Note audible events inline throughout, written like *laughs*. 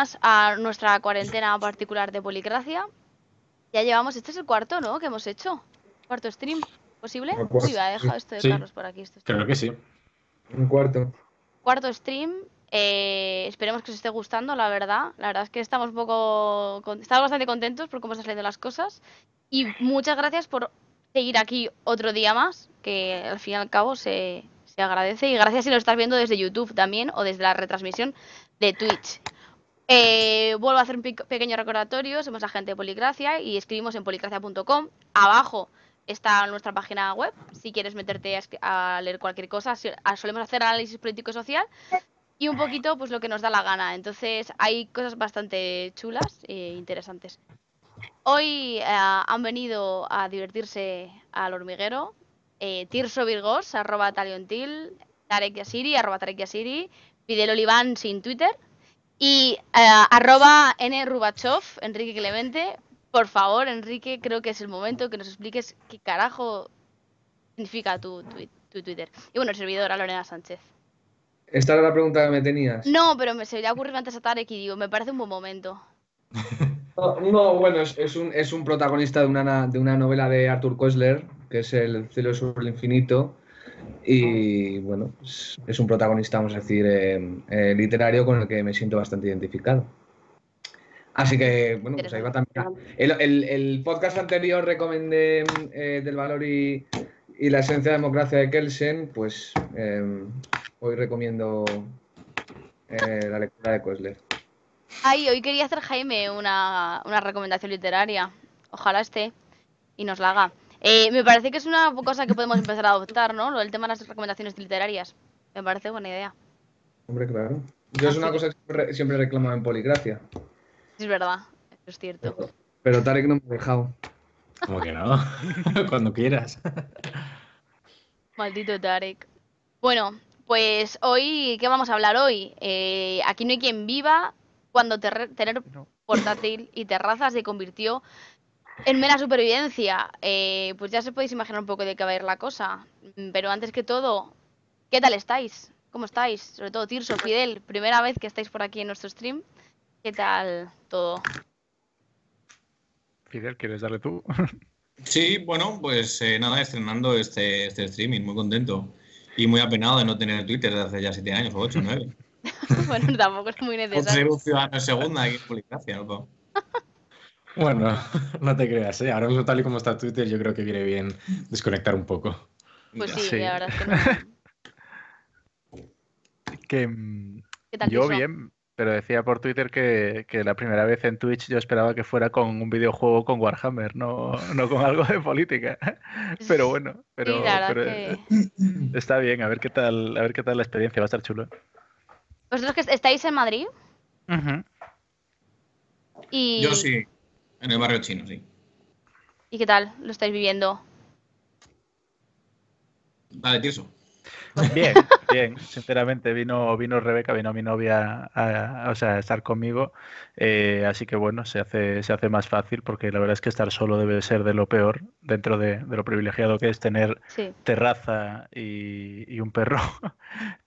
más a nuestra cuarentena particular de Policracia. Ya llevamos, este es el cuarto, ¿no? Que hemos hecho. Cuarto stream, ¿posible? El cuarto, Uy, va, he dejado esto de Sí. Carlos por aquí. esto es- Creo que sí. Un cuarto. Cuarto stream. eh, esperemos que os esté gustando, la verdad. La verdad es que estamos un poco. con- Estamos bastante contentos por cómo están saliendo las cosas. Y muchas gracias por seguir aquí otro día más, que al fin y al cabo se, se agradece. Y gracias si lo estás viendo desde YouTube también o desde la retransmisión de Twitch. Eh, vuelvo a hacer un pequeño recordatorio. Somos agente de Policracia y escribimos en policracia.com. Abajo está nuestra página web. Si quieres meterte a, a leer cualquier cosa, solemos hacer análisis político y social y un poquito pues lo que nos da la gana. Entonces hay cosas bastante chulas e interesantes. Hoy eh, han venido a divertirse al hormiguero eh, Tirso Virgos, arroba taliontil, Tarek Yasiri, arroba Tarek Yasiri, Fidel Oliván sin Twitter y eh, arroba N Rubachov, Enrique Clemente. Por favor, Enrique, creo que es el momento que nos expliques qué carajo significa tu, tu, tu Twitter. Y bueno, servidora Lorena Sánchez. Esta era la pregunta que me tenías. No, pero me se ha ocurrido antes a Tarek y digo, me parece un buen momento. *laughs* No, no, bueno, es, es un, es un protagonista de una, na- de una novela de Arthur Koestler, que es El cielo sobre el infinito. Y bueno, es, es un protagonista, vamos a decir, eh, eh, literario con el que me siento bastante identificado. Así que, bueno, pues ahí va también. El, el- el podcast anterior recomendé eh, Del valor y, y la esencia de democracia de Kelsen, pues eh, hoy recomiendo eh, la lectura de Koestler. Ay, hoy quería hacer Jaime una, una recomendación literaria. Ojalá esté y nos la haga. Eh, me parece que es una cosa que podemos empezar a adoptar, ¿no? Lo del tema de las recomendaciones literarias. Me parece buena idea. Hombre, claro. Yo es una cosa que siempre, siempre reclamo en Poligracia. Es verdad, eso es cierto. Pero Tarek no me ha dejado. Como que no. *laughs* Cuando quieras. Maldito Tarek. Bueno, pues hoy, ¿qué vamos a hablar hoy? Eh, aquí no hay quien viva cuando tener portátil y terraza se convirtió en mera supervivencia. Eh, pues ya se podéis imaginar un poco de qué va a ir la cosa. Pero antes que todo, ¿qué tal estáis? ¿Cómo estáis? Sobre todo Tirso, Fidel, primera vez que estáis por aquí en nuestro stream. ¿Qué tal todo? Fidel, ¿quieres darle tú? *laughs* Sí, bueno, pues eh, nada, estrenando este, este streaming, muy contento. Y muy apenado de no tener Twitter desde hace ya siete años o ocho, nueve. *laughs* bueno, tampoco es muy Por ser necesario. un ciudadano segunda aquí en Poligracia, ¿no? *laughs* Bueno, *laughs* no te creas, ¿eh? Ahora mismo tal y como está Twitter, yo creo que viene bien desconectar un poco. Pues sí, Sí. la verdad es que no. *laughs* Que mm, ¿Qué tal, yo bien, pero decía por Twitter que, que la primera vez en Twitch yo esperaba que fuera con un videojuego con Warhammer, no, no con algo de política. *laughs* Pero bueno, pero, sí, pero que... está bien, a ver qué tal, a ver qué tal la experiencia, va a estar chulo. ¿Vosotros que estáis en Madrid? Y... Yo sí, en el barrio chino, sí. ¿Y qué tal? ¿Lo estáis viviendo? Dale, Tirso. Bien, *laughs* bien, sinceramente vino, vino Rebeca, vino mi novia a, a- o sea, a estar conmigo, eh, así que bueno, se hace, se hace más fácil porque la verdad es que estar solo debe ser de lo peor dentro de, de lo privilegiado que es tener Sí. terraza y, y un perro. *laughs*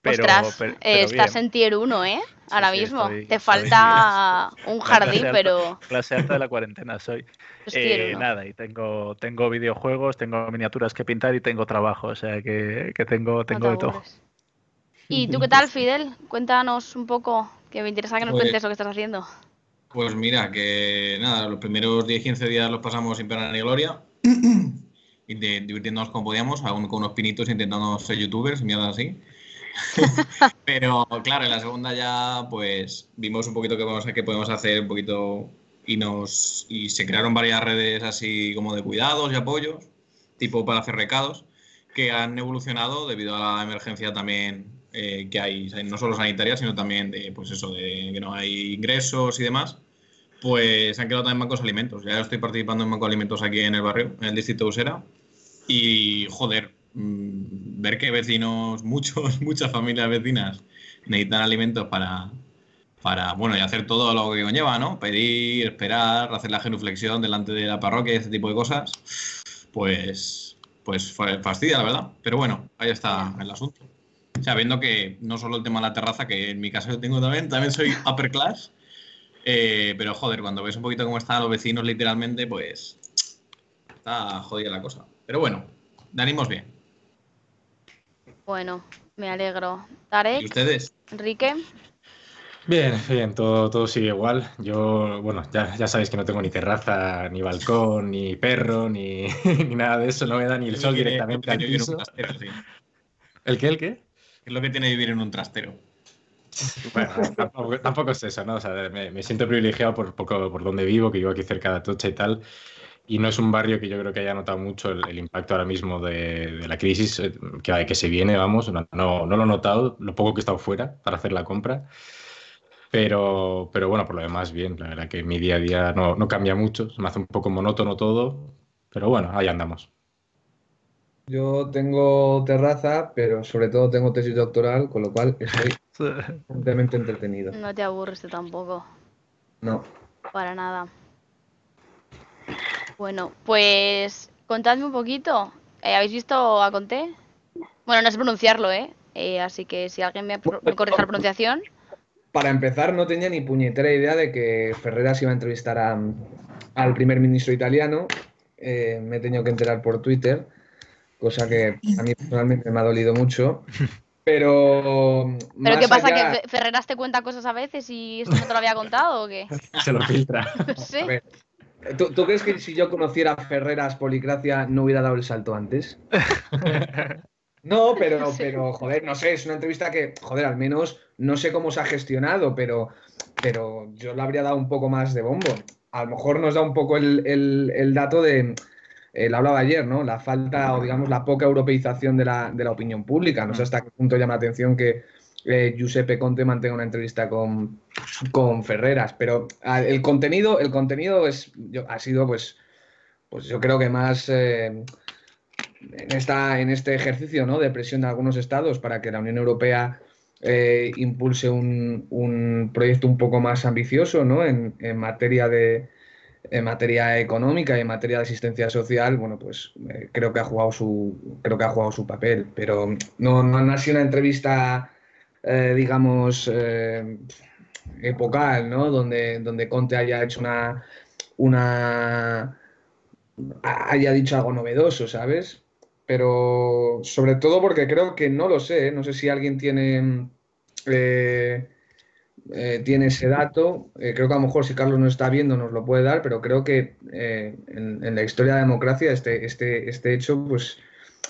Pero, Ostras, per- eh, pero estás bien. en tier 1, ¿eh? Ahora sí, mismo. estoy- Te estoy- falta *laughs* un La jardín, clase alta- pero Clase alta de la cuarentena soy. *laughs* es tier Eh, 1. nada, y tengo, tengo videojuegos, tengo miniaturas que pintar y tengo trabajo, o sea que, que tengo, No tengo te de todo. ¿Y tú qué tal, Fidel? Cuéntanos un poco, que me interesa que nos Pues- cuentes lo que estás haciendo. Pues mira, que nada, los primeros 10-15 días los pasamos sin pena ni gloria. *clears throat* divirtiéndonos como podíamos, aún con unos pinitos intentando ser youtubers mierda así. *laughs* Pero claro, en la segunda ya pues vimos un poquito qué podemos, hacer un poquito y nos y se crearon varias redes así como de cuidados y apoyos, tipo para hacer recados, que han evolucionado debido a la emergencia también eh, que hay, no solo sanitaria, sino también de pues eso, de que no hay ingresos y demás. Pues han quedado también bancos alimentos. Ya estoy participando en banco de alimentos aquí en el barrio, en el distrito de Usera. Y joder, mm, ver que vecinos, *laughs* muchos, muchas familias vecinas necesitan alimentos para, para, bueno, y hacer todo lo que conlleva, ¿no? Pedir, esperar, hacer la genuflexión delante de la parroquia y ese tipo de cosas, pues, pues fa- fastidia, la verdad. Pero bueno, ahí está el asunto. Sabiendo que no solo el tema de la terraza, que en mi caso yo tengo también, también soy *laughs* upper class. eh, pero joder, cuando ves un poquito cómo están los vecinos literalmente, pues está jodida la cosa. Pero bueno, de ánimos bien. Bueno, me alegro. ¿Y Tarek, ustedes? Enrique, Bien, bien, todo, todo sigue igual. Yo, bueno, ya, ya sabéis que no tengo ni terraza, ni balcón, ni perro, ni, *laughs* ni nada de eso. No me da ni el sol que directamente al piso. un trastero, sí. ¿El qué, el qué? Es lo que tiene vivir en un trastero. Bueno, tampoco, tampoco es eso, ¿no? O sea, me, me siento privilegiado por, por, por donde vivo, que vivo aquí cerca de Atocha y tal. Y no es un barrio que yo creo que haya notado mucho el, el impacto ahora mismo de, de la crisis eh, que, que se viene, vamos. No, no, no lo he notado, lo poco que he estado fuera para hacer la compra. Pero, pero bueno, por lo demás, bien. La verdad que mi día a día no, no cambia mucho, se me hace un poco monótono todo. Pero bueno, ahí andamos. Yo tengo terraza, pero sobre todo tengo tesis doctoral, con lo cual estoy *laughs* completamente entretenido. no te aburres tampoco. No. Para nada. Bueno, pues contadme un poquito. Eh, ¿Habéis visto a Conté? Bueno, no sé pronunciarlo, ¿eh? Eh, así que si alguien me, me corrige la pronunciación. Para empezar, no tenía ni puñetera idea de que Ferreras iba a entrevistar a- al primer ministro italiano. Eh, me he tenido que enterar por Twitter, cosa que a mí personalmente me ha dolido mucho. Pero. ¿Pero qué pasa? allá- ¿Que Fe- Ferreras te cuenta cosas a veces y esto no te lo había contado o qué? *laughs* Se lo filtra. *laughs* No sé. A ver, ¿tú, tú crees que si yo conociera a Ferreras Policracia no hubiera dado el salto antes? *laughs* No, pero, pero, joder, no sé, es una entrevista que, joder, al menos no sé cómo se ha gestionado, pero, pero yo le habría dado un poco más de bombo. A lo mejor nos da un poco el, el- el dato de, eh, lo hablaba ayer, ¿no? La falta o, digamos, la poca europeización de la, de la opinión pública. No sé hasta qué punto llama la atención que eh, Giuseppe Conte mantenga una entrevista con, con Ferreras, pero ah, el contenido, el contenido es, ha sido, pues, pues yo creo que más... eh, en, este ejercicio ¿no? de presión de algunos estados para que la Unión Europea eh, impulse un, un proyecto un poco más ambicioso ¿no? en, en materia de en materia económica y en materia de asistencia social, bueno, pues eh, creo que ha jugado su creo que ha jugado su papel, pero no, no ha sido una entrevista, eh, digamos, eh, epocal, ¿no? Donde, donde Conte haya hecho una, una haya dicho algo novedoso, ¿sabes? Pero sobre todo porque creo que no lo sé, ¿eh? no sé si alguien tiene, eh, tiene ese dato. Creo que a lo mejor si Carlos no está viendo nos lo puede dar, pero creo que en, en la historia de la democracia este, este, este hecho pues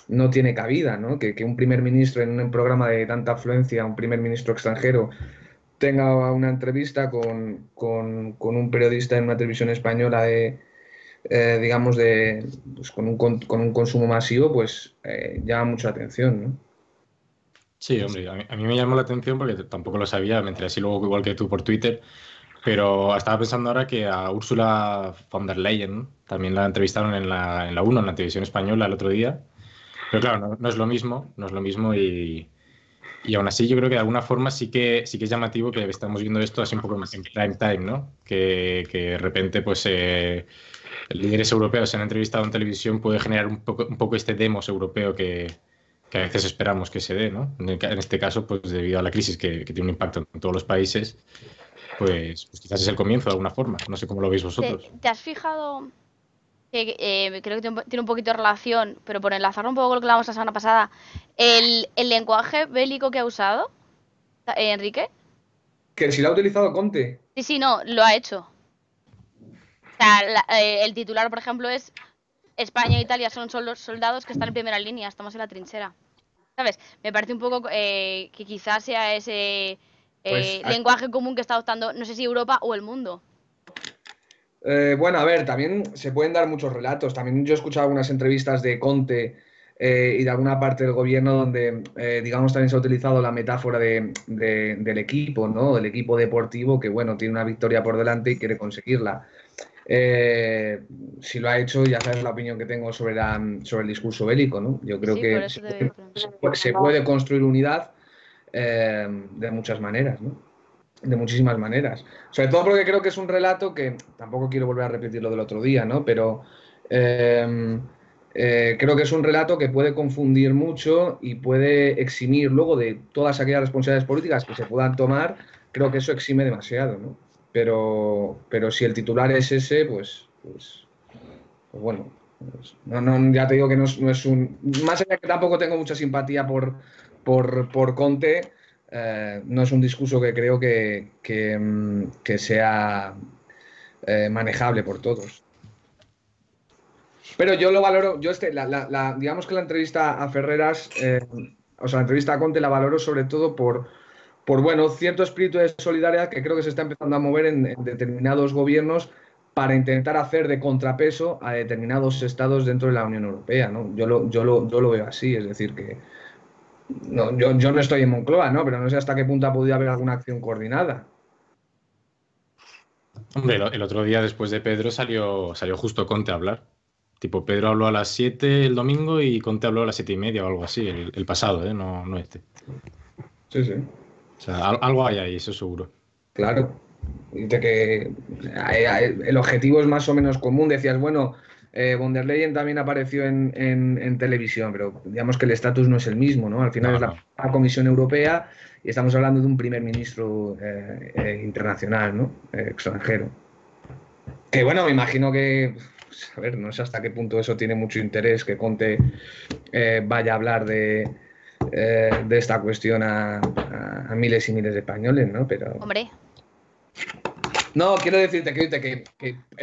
no tiene cabida, ¿no? Que, que un primer ministro en un programa de tanta afluencia, un primer ministro extranjero, tenga una entrevista con, con, con un periodista en una televisión española eh, digamos, de, pues con, un, con, un consumo masivo, pues eh, llama mucha atención, ¿no? Sí, hombre, a mí, a me llamó la atención porque tampoco lo sabía, me enteré así luego igual que tú por Twitter, pero estaba pensando ahora que a Úrsula von der Leyen también la entrevistaron en la, en la 1, en la televisión española el otro día, pero claro, no, es lo mismo, no es lo mismo y, y aún así yo creo que de alguna forma sí que, sí que es llamativo que estamos viendo esto así un poco en prime time, ¿no? Que, que de repente pues... Eh, líderes europeos en entrevistado en televisión puede generar un poco, un poco este demos europeo que, que, a veces esperamos que se dé, ¿no? En, este caso, pues debido a la crisis que, que, tiene un impacto en todos los países, pues, pues, quizás es el comienzo de alguna forma. No sé cómo lo veis vosotros. ¿Te, te has fijado que eh, creo que tiene un poquito de relación, pero por enlazarlo un poco con lo que hablamos la semana pasada, el, el lenguaje bélico que ha usado eh, Enrique? Que si lo ha utilizado Conte. Sí, sí, no, lo ha hecho. O sea, la, eh, el titular, por ejemplo, es España e Italia son los soldados que están en primera línea, estamos en la trinchera. ¿Sabes? Me parece un poco eh, que quizás sea ese eh, pues, lenguaje común que está adoptando, no sé si Europa o el mundo. Eh, bueno, a ver, también se pueden dar muchos relatos. También yo he escuchado algunas entrevistas de Conte eh, y de alguna parte del gobierno donde, eh, digamos, también se ha utilizado la metáfora de, de, del equipo, ¿no? Del equipo deportivo que, bueno, tiene una victoria por delante y quiere conseguirla. Si lo ha hecho, ya sabes la opinión que tengo sobre, la, sobre el discurso bélico, ¿no? Yo creo sí, que se puede, se, se puede, construir unidad de muchas maneras, ¿no? De muchísimas maneras. Sobre todo porque creo que es un relato que tampoco quiero volver a repetir lo del otro día, ¿no? Pero eh, eh, creo que es un relato que puede confundir mucho y puede eximir luego de todas aquellas responsabilidades políticas que se puedan tomar, creo que eso exime demasiado, ¿no? Pero, pero si el titular es ese, pues, pues, pues bueno, pues, no, no, ya te digo que no es, no es, un... Más allá que tampoco tengo mucha simpatía por, por, por Conte, eh, no es un discurso que creo que, que, mm, sea eh, manejable por todos. Pero yo lo valoro, yo este, la, la, la, digamos que la entrevista a Ferreras, eh, o sea, la entrevista a Conte la valoro sobre todo por, por, bueno, cierto espíritu de solidaridad que creo que se está empezando a mover en, en determinados gobiernos para intentar hacer de contrapeso a determinados estados dentro de la Unión Europea, ¿no? Yo lo, yo lo, yo lo veo así, es decir, que no, yo, yo no estoy en Moncloa, ¿no? Pero no sé hasta qué punto ha podido haber alguna acción coordinada. Hombre, el otro día después de Pedro salió, salió justo Conte a hablar. Tipo, Pedro habló a las 7 el domingo y Conte habló a las 7 y media o algo así, el, el pasado, ¿eh? No, no este. Sí, sí. O sea, al- algo hay ahí, eso seguro. Claro. Dice que hay- hay- el objetivo es más o menos común. Decías, bueno, eh, von der Leyen también apareció en, en- en televisión, pero digamos que el estatus no es el mismo, ¿no? Al final No, es la, no. la Comisión Europea y estamos hablando de un primer ministro eh, eh, internacional, ¿no? Eh, extranjero. Que bueno, me imagino que, pues, a ver, no sé hasta qué punto eso tiene mucho interés que Conte eh, vaya a hablar de, eh, de esta cuestión a, a- a miles y miles de españoles, ¿no? Pero Hombre, no, quiero decirte que,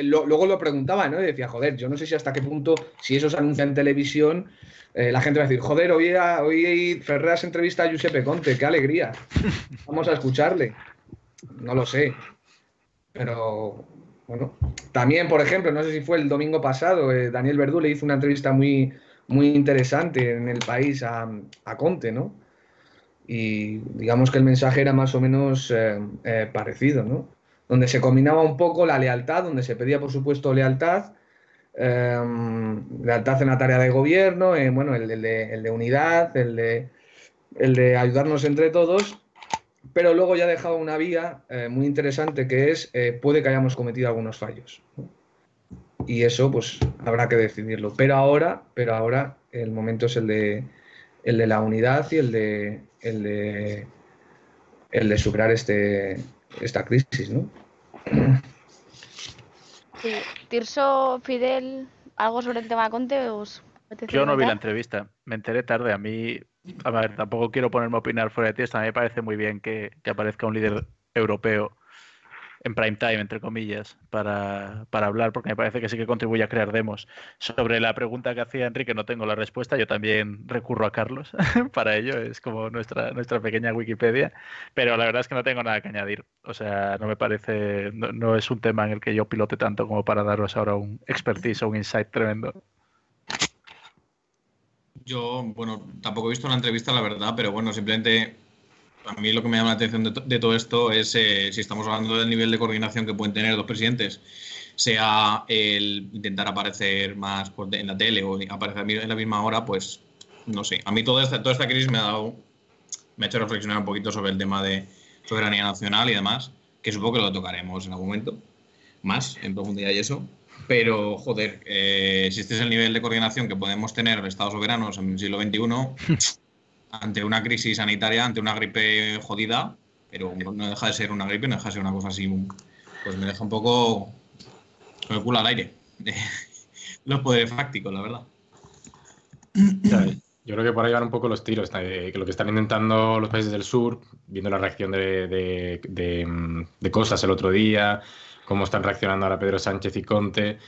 lo- luego lo preguntaba, ¿no? Y decía, joder, yo no sé si hasta qué punto, si eso se anuncia en televisión, eh, la gente va a decir, joder, hoy, hoy Ferreras entrevista a Giuseppe Conte, qué alegría. Vamos a escucharle. No lo sé. Pero, bueno. También, por ejemplo, no sé si fue el domingo pasado, eh, Daniel Verdú le hizo una entrevista muy, muy interesante en el país a, a Conte, ¿no? Y digamos que el mensaje era más o menos eh, eh, parecido, ¿no? Donde se combinaba un poco la lealtad, donde se pedía, por supuesto, lealtad, eh, lealtad en la tarea de gobierno, bueno, el, de, unidad, el de, el de ayudarnos entre todos, pero luego ya ha dejado una vía eh, muy interesante que es, eh, puede que hayamos cometido algunos fallos. Y eso, pues, habrá que decidirlo. Pero ahora, pero ahora el momento es el de, el de la unidad y el de, el de, el de superar este, esta crisis, ¿no? Sí. Tirso, Fidel, ¿algo sobre el tema de Conte? ¿Os apetece Yo no vi la entrevista, me enteré tarde. A mí, a ver, tampoco quiero ponerme a opinar fuera de ti. A mí me parece muy bien que, que aparezca un líder europeo en prime time, entre comillas, para, para hablar, porque me parece que sí que contribuye a crear demos. Sobre la pregunta que hacía Enrique, no tengo la respuesta. Yo también recurro a Carlos *laughs* para ello, es como nuestra, nuestra pequeña Wikipedia, pero la verdad es que no tengo nada que añadir. O sea, no me parece, no, no es un tema en el que yo pilote tanto como para daros ahora un expertise o un insight tremendo. Yo, bueno, tampoco he visto la entrevista, la verdad, pero bueno, simplemente a mí lo que me llama la atención de, to- de todo esto es eh, si estamos hablando del nivel de coordinación que pueden tener dos presidentes, sea el intentar aparecer más de- en la tele o aparecer en la misma hora, pues no sé. A mí toda esta, toda esta crisis me ha dado, me ha hecho reflexionar un poquito sobre el tema de soberanía nacional y demás, que supongo que lo tocaremos en algún momento, más en profundidad y eso. Pero, joder, eh, si este es el nivel de coordinación que podemos tener los Estados soberanos en el siglo XXI, *laughs* ante una crisis sanitaria, ante una gripe jodida, pero no deja de ser una gripe, no deja de ser una cosa así, pues me deja un poco con el culo al aire. *laughs* Los poderes fácticos, la verdad. Yo creo que por ahí van un poco los tiros, eh, que lo que están intentando los países del sur, viendo la reacción de, de- de, mm, de cosas el otro día, cómo están reaccionando ahora Pedro Sánchez y Conte,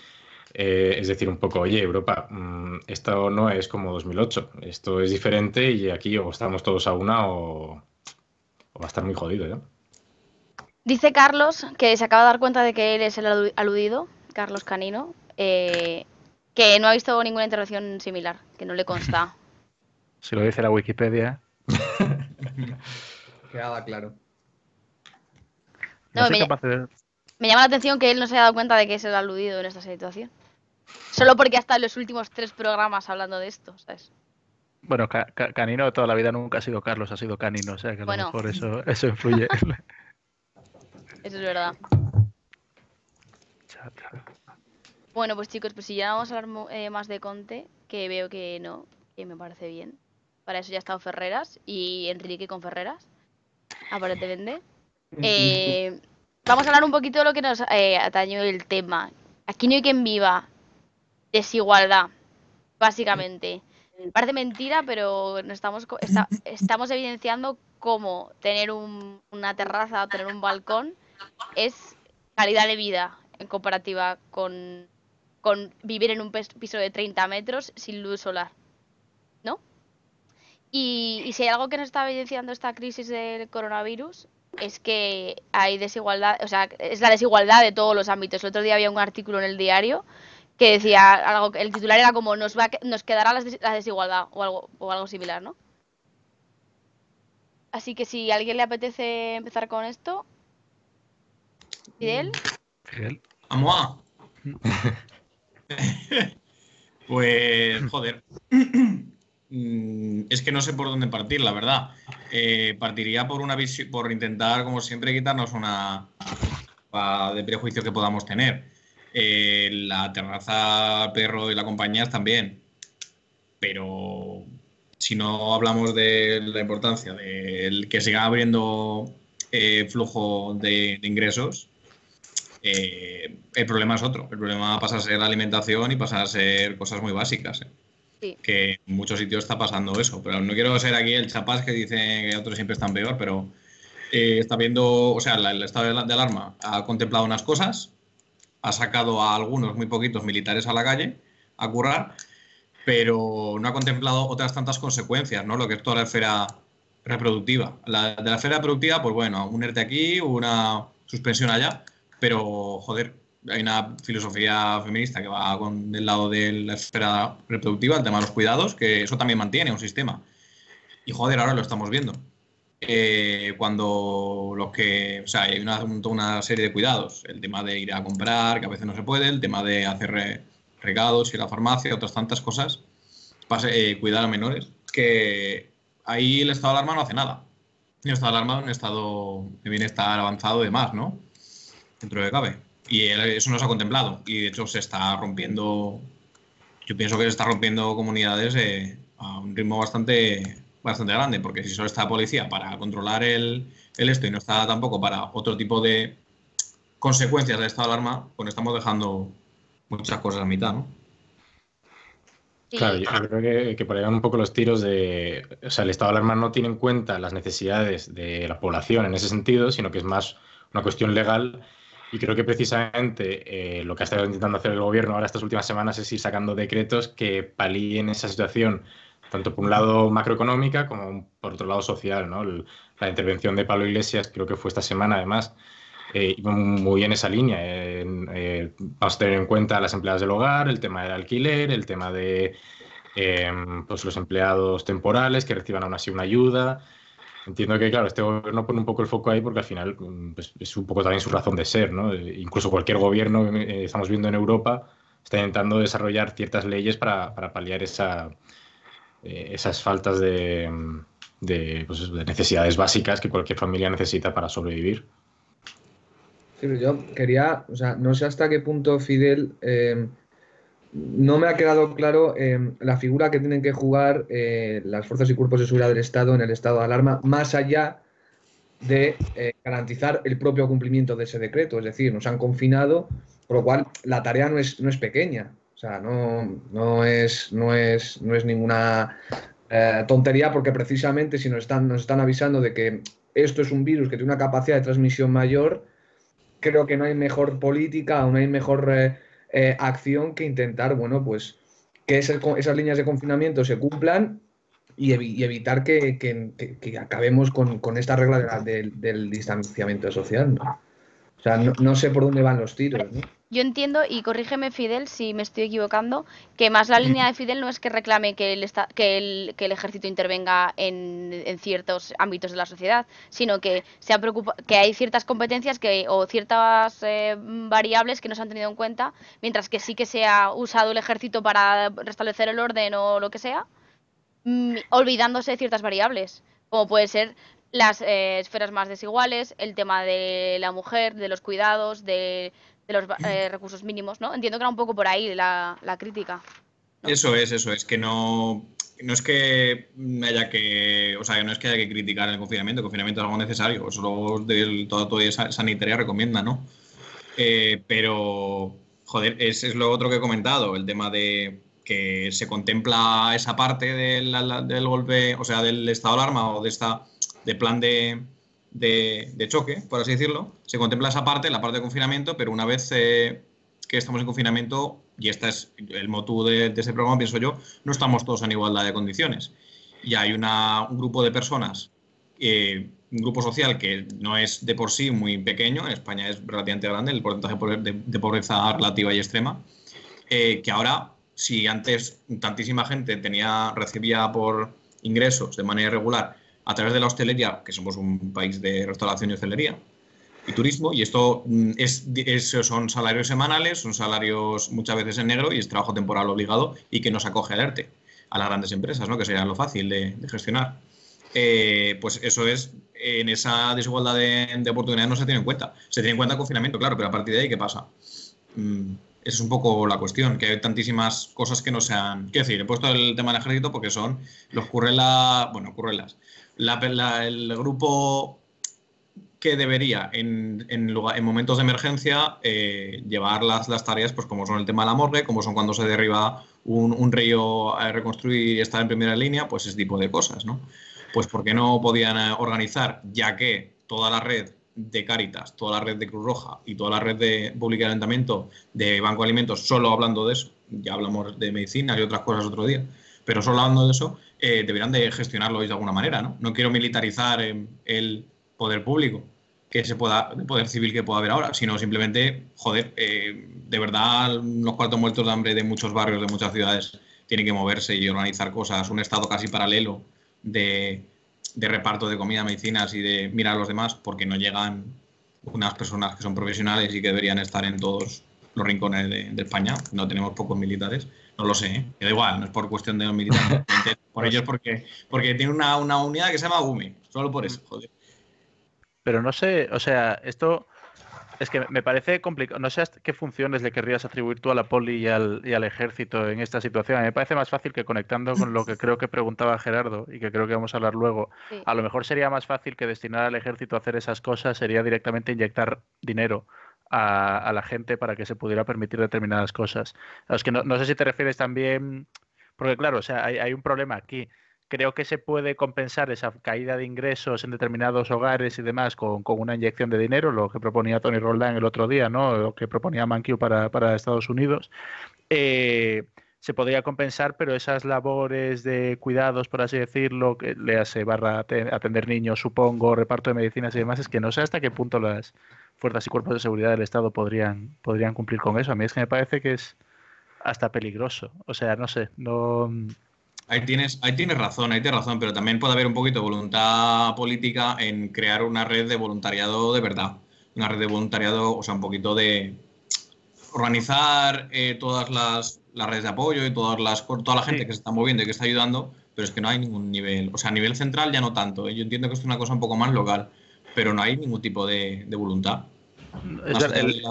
eh, es decir, un poco, oye, Europa, mm, esto no es como 2008, esto es diferente y aquí o estamos todos a una o, o va a estar muy jodido, ¿eh? Dice Carlos que se acaba de dar cuenta de que él es el alu- aludido, Carlos Canino, eh, que no ha visto ninguna intervención similar, que no le consta. *laughs* Si lo dice la Wikipedia. *laughs* Quedaba claro. No, No, soy me- capaz de- Me llama la atención que él no se haya dado cuenta de que es el aludido en esta situación. Solo porque ha estado en los últimos tres programas hablando de esto, ¿sabes? Bueno, Ca- Ca- Canino toda la vida nunca ha sido Carlos, ha sido Canino, o sea que a Bueno. lo mejor eso, eso influye. *laughs* *laughs* Eso es verdad. Bueno, pues chicos, pues si ya vamos a hablar eh, más de Conte, que veo que no, que me parece bien. Para eso ya ha estado Ferreras y Enrique con Ferreras, aparentemente. *laughs* Eh, vamos a hablar un poquito de lo que nos eh, atañe el tema. Aquí no hay quien viva. Desigualdad, básicamente. Parece mentira, pero nos estamos, estamos evidenciando cómo tener un- una terraza o tener un balcón es calidad de vida en comparativa con, con vivir en un piso de 30 metros sin luz solar. ¿No? Y, y si hay algo que nos está evidenciando esta crisis del coronavirus es que hay desigualdad, o sea, es la desigualdad de todos los ámbitos. El otro día había un artículo en el diario que decía algo, el titular era como nos va nos quedará la, des- la desigualdad o algo, o algo similar, ¿no? Así que si a alguien le apetece empezar con esto, Fidel, Fidel. ¡Vamos *laughs* a! pues, joder. Mm, Es que no sé por dónde partir, la verdad. Eh, partiría por una por intentar, como siempre, quitarnos una de prejuicio que podamos tener. Eh, la terraza, perro y la compañía también. Pero si no hablamos de la importancia del que siga abriendo eh, flujo de- de ingresos, eh, el problema es otro. El problema pasa a ser la alimentación y pasa a ser cosas muy básicas. Sí. Que en muchos sitios está pasando eso. Pero no quiero ser aquí el chapás que dice que otros siempre están peor, pero está viendo, o sea, la- el estado de, la- de alarma ha contemplado unas cosas, ha sacado a algunos, muy poquitos militares a la calle a currar, pero no ha contemplado otras tantas consecuencias, ¿no? Lo que es toda la esfera reproductiva. La, de la esfera reproductiva, pues bueno, un ERTE aquí, una suspensión allá, pero joder, hay una filosofía feminista que va con el lado de la esfera reproductiva, el tema de los cuidados, que eso también mantiene un sistema. Y joder, ahora lo estamos viendo. Eh, cuando los que, o sea, hay una, una serie de cuidados, el tema de ir a comprar, que a veces no se puede, el tema de hacer re- regados, ir a la farmacia, otras tantas cosas, pase- eh, cuidar a menores, que ahí el estado de alarma no hace nada. El estado de alarma es un estado de bienestar avanzado y demás, ¿no? Dentro de cabe. Y eso no se ha contemplado. Y de hecho se está rompiendo, yo pienso que se está rompiendo comunidades eh, a un ritmo bastante, bastante grande, porque si solo está la policía para controlar el, el esto y no está tampoco para otro tipo de consecuencias del estado de alarma, pues estamos dejando muchas cosas a mitad, ¿no? sí, Claro, yo creo que, que por ahí van un poco los tiros de. O sea, el estado de alarma no tiene en cuenta las necesidades de la población en ese sentido, sino que es más una cuestión legal. Y creo que precisamente eh, lo que ha estado intentando hacer el gobierno ahora estas últimas semanas es ir sacando decretos que palíen esa situación, tanto por un lado macroeconómica como por otro lado social. ¿no? El- la intervención de Pablo Iglesias, creo que fue esta semana además, eh, muy en esa línea. Eh, eh, vamos a tener en cuenta las empleadas del hogar, el tema del alquiler, el tema de eh, pues los empleados temporales que reciban aún así una ayuda. Entiendo que, claro, este gobierno pone un poco el foco ahí porque al final pues, es un poco también su razón de ser, ¿no? Eh, Incluso cualquier gobierno, eh, estamos viendo en Europa, está intentando desarrollar ciertas leyes para, para paliar esa, eh, esas faltas de, de, pues de necesidades básicas que cualquier familia necesita para sobrevivir. Sí, pero yo quería, o sea, no sé hasta qué punto Fidel, eh, no me ha quedado claro eh, la figura que tienen que jugar las fuerzas y cuerpos de seguridad del Estado en el estado de alarma, más allá de garantizar el propio cumplimiento de ese decreto. Es decir, nos han confinado, por lo cual la tarea no es, no es pequeña. Sea, no, no, es, no, es, no es ninguna eh, tontería porque precisamente si nos están, nos están avisando de que esto es un virus que tiene una capacidad de transmisión mayor, creo que no hay mejor política o no hay mejor eh, eh, acción que intentar, bueno, pues que esas líneas de confinamiento se cumplan y, evi- y evitar que, acabemos con, esta regla de del, distanciamiento social. O sea, no, sé por dónde van los tiros. Yo entiendo, y corrígeme Fidel si me estoy equivocando, que más la línea de Fidel no es que reclame que el, esta- que el, que el ejército intervenga en, ciertos ámbitos de la sociedad, sino que, se ha que hay ciertas competencias que, o ciertas eh, variables que no se han tenido en cuenta, mientras que sí que se ha usado el ejército para restablecer el orden o lo que sea, mm, olvidándose de ciertas variables, como puede ser las eh, esferas más desiguales, el tema de la mujer, de los cuidados, de de los eh, *clears throat* recursos mínimos, ¿no? Entiendo que era un poco por ahí la, la crítica. Eso es, eso es, que no, no es que haya que, o sea, no es que haya que criticar el confinamiento, el confinamiento es algo necesario, eso luego del, toda autoridad sanitaria recomienda, ¿no? Eh, pero, joder, es, es lo otro que he comentado, el tema de que se contempla esa parte del, del golpe, o sea, del estado de alarma o de esta de plan de, de, choque, por así decirlo, se contempla esa parte, la parte de confinamiento, pero una vez eh, que estamos en confinamiento, y este es el motivo de, de, ese programa, pienso yo, no estamos todos en igualdad de condiciones. Y hay una, un grupo de personas, eh, un grupo social que no es de por sí muy pequeño, en España es relativamente grande, el porcentaje de, de pobreza relativa y extrema, eh, que ahora, si antes tantísima gente tenía, recibía por ingresos de manera irregular a través de la hostelería, que somos un país de restauración y hostelería y turismo, y esto mm, es, son salarios semanales, son salarios muchas veces en negro y es trabajo temporal obligado y que nos acoge al ERTE, a las grandes empresas, ¿no? que sería lo fácil de, gestionar. Eh, pues eso es, en esa desigualdad de, de oportunidades no se tiene en cuenta. Se tiene en cuenta el confinamiento, claro, pero a partir de ahí, ¿qué pasa? Mm, esa es un poco la cuestión, que hay tantísimas cosas que no se han... Quiero decir, he puesto el tema del ejército porque son los currelas, bueno, currelas, el grupo que debería en, en, momentos de emergencia eh, llevar las, tareas, pues como son el tema de la morgue, como son cuando se derriba un, río a reconstruir y estar en primera línea, pues ese tipo de cosas, ¿no? Pues porque no podían eh, organizar, ya que toda la red de Cáritas, toda la red de Cruz Roja y toda la red de Pública de Ayuntamiento de Banco de Alimentos, solo hablando de eso, ya hablamos de medicina y otras cosas otro día, pero solo hablando de eso, eh, deberían de gestionarlo de alguna manera, ¿no? No quiero militarizar el poder público que se pueda, el poder civil que pueda haber ahora, sino simplemente, joder, eh, de verdad los cuartos muertos de hambre de muchos barrios, de muchas ciudades, tienen que moverse y organizar cosas, un estado casi paralelo de reparto de comida, medicinas y de mirar a los demás, porque no llegan unas personas que son profesionales y que deberían estar en todos los rincones de, España. No tenemos pocos militares. No lo sé, ¿eh? da igual, no es por cuestión de los militares. *laughs* por ellos porque, porque tiene una, una, unidad que se llama UME. Solo por eso, joder. Pero no sé, o sea, esto es que me parece complicado. No sé qué funciones le querrías atribuir tú a la poli y al, y al, ejército en esta situación. A mí me parece más fácil que conectando con lo que creo que preguntaba Gerardo y que creo que vamos a hablar luego. Sí. A lo mejor sería más fácil que destinar al ejército a hacer esas cosas sería directamente inyectar dinero a, a, la gente para que se pudiera permitir determinadas cosas. Es que no, no sé si te refieres también, porque claro, o sea, hay, un problema aquí. Creo que se puede compensar esa caída de ingresos en determinados hogares y demás con, con una inyección de dinero, lo que proponía Tony Roldán el otro día, ¿no? lo que proponía Mankiw para, para Estados Unidos. Eh, se podría compensar, pero esas labores de cuidados, por así decirlo, que le hace barra atender niños, supongo, reparto de medicinas y demás, es que no sé hasta qué punto las, fuerzas y cuerpos de seguridad del Estado podrían, podrían cumplir con eso. A mí es que me parece que es hasta peligroso. O sea, no sé, no... Ahí tienes, ahí tienes razón, ahí tienes razón, pero también puede haber un poquito de voluntad política en crear una red de voluntariado de verdad. Una red de voluntariado, o sea, un poquito de organizar eh, todas las, las, redes de apoyo y todas las, toda la gente sí. que se está moviendo y que está ayudando, pero es que no hay ningún nivel, o sea, a nivel central ya no tanto. ¿eh? Yo entiendo que esto es una cosa un poco más local, pero no hay ningún tipo de, de voluntad. El, el,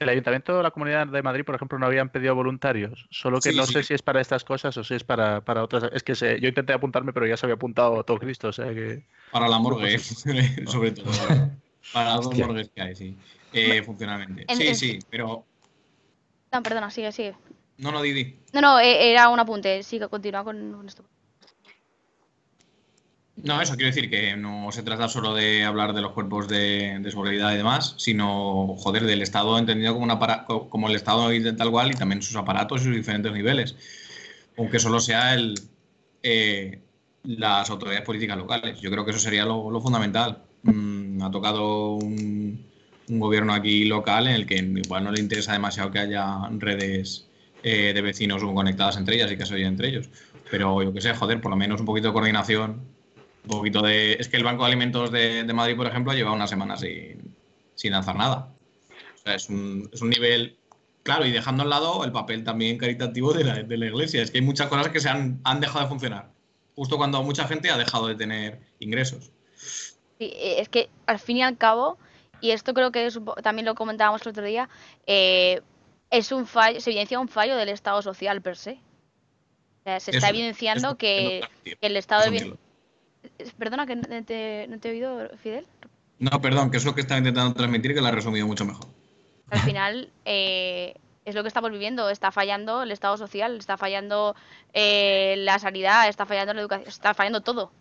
el, Ayuntamiento de la Comunidad de Madrid, por ejemplo, no habían pedido voluntarios, solo que sí, no sí. sé si es para estas cosas o si es para, para otras. Es que sé, yo intenté apuntarme, pero ya se había apuntado todo Cristo. O sea que... Para la morgue, *laughs* sobre todo. para las dos morgues que hay, sí. Eh, funcionalmente. En, sí, en... sí, pero. No, perdona, sigue, sigue. No, no, Didi. No, no, e, era un apunte. Sí, que continúa con esto. No, eso quiero decir que no se trata solo de hablar de los cuerpos de, de seguridad y demás, sino, joder, del Estado entendido como, una como el Estado tal cual y también sus aparatos y sus diferentes niveles. Aunque solo sea el, eh, las autoridades políticas locales. Yo creo que eso sería lo, lo fundamental. Mm, ha tocado un, un, gobierno aquí local en el que igual no le interesa demasiado que haya redes eh, de vecinos conectadas entre ellas y que se oyen entre ellos. Pero yo que sé, joder, por lo menos un poquito de coordinación un poquito de. Es que el Banco de Alimentos de, de Madrid, por ejemplo, lleva una semana sin, sin lanzar nada. O sea, es un, es un nivel. Claro, y dejando al lado el papel también caritativo de la, de la Iglesia. Es que hay muchas cosas que se han, han dejado de funcionar. Justo cuando mucha gente ha dejado de tener ingresos. Sí, es que al fin y al cabo, y esto creo que también lo comentábamos el otro día, eh, es un fallo, se evidencia un fallo del Estado social per se. O sea, se está Eso- evidenciando eso- que el Estado. Perdona, que no te, no te he oído, Fidel. No, perdón, que es lo que estaba intentando transmitir que lo ha resumido mucho mejor. Al final eh, es lo que estamos viviendo. Está fallando el Estado social, está fallando eh, la sanidad, está fallando la educación, está fallando todo.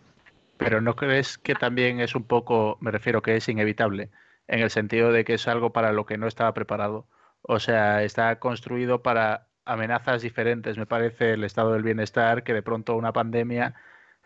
Pero ¿no crees que también es un poco, me refiero que es inevitable, en el sentido de que es algo para lo que no estaba preparado? O sea, está construido para amenazas diferentes, me parece, el estado del bienestar, que de pronto una pandemia,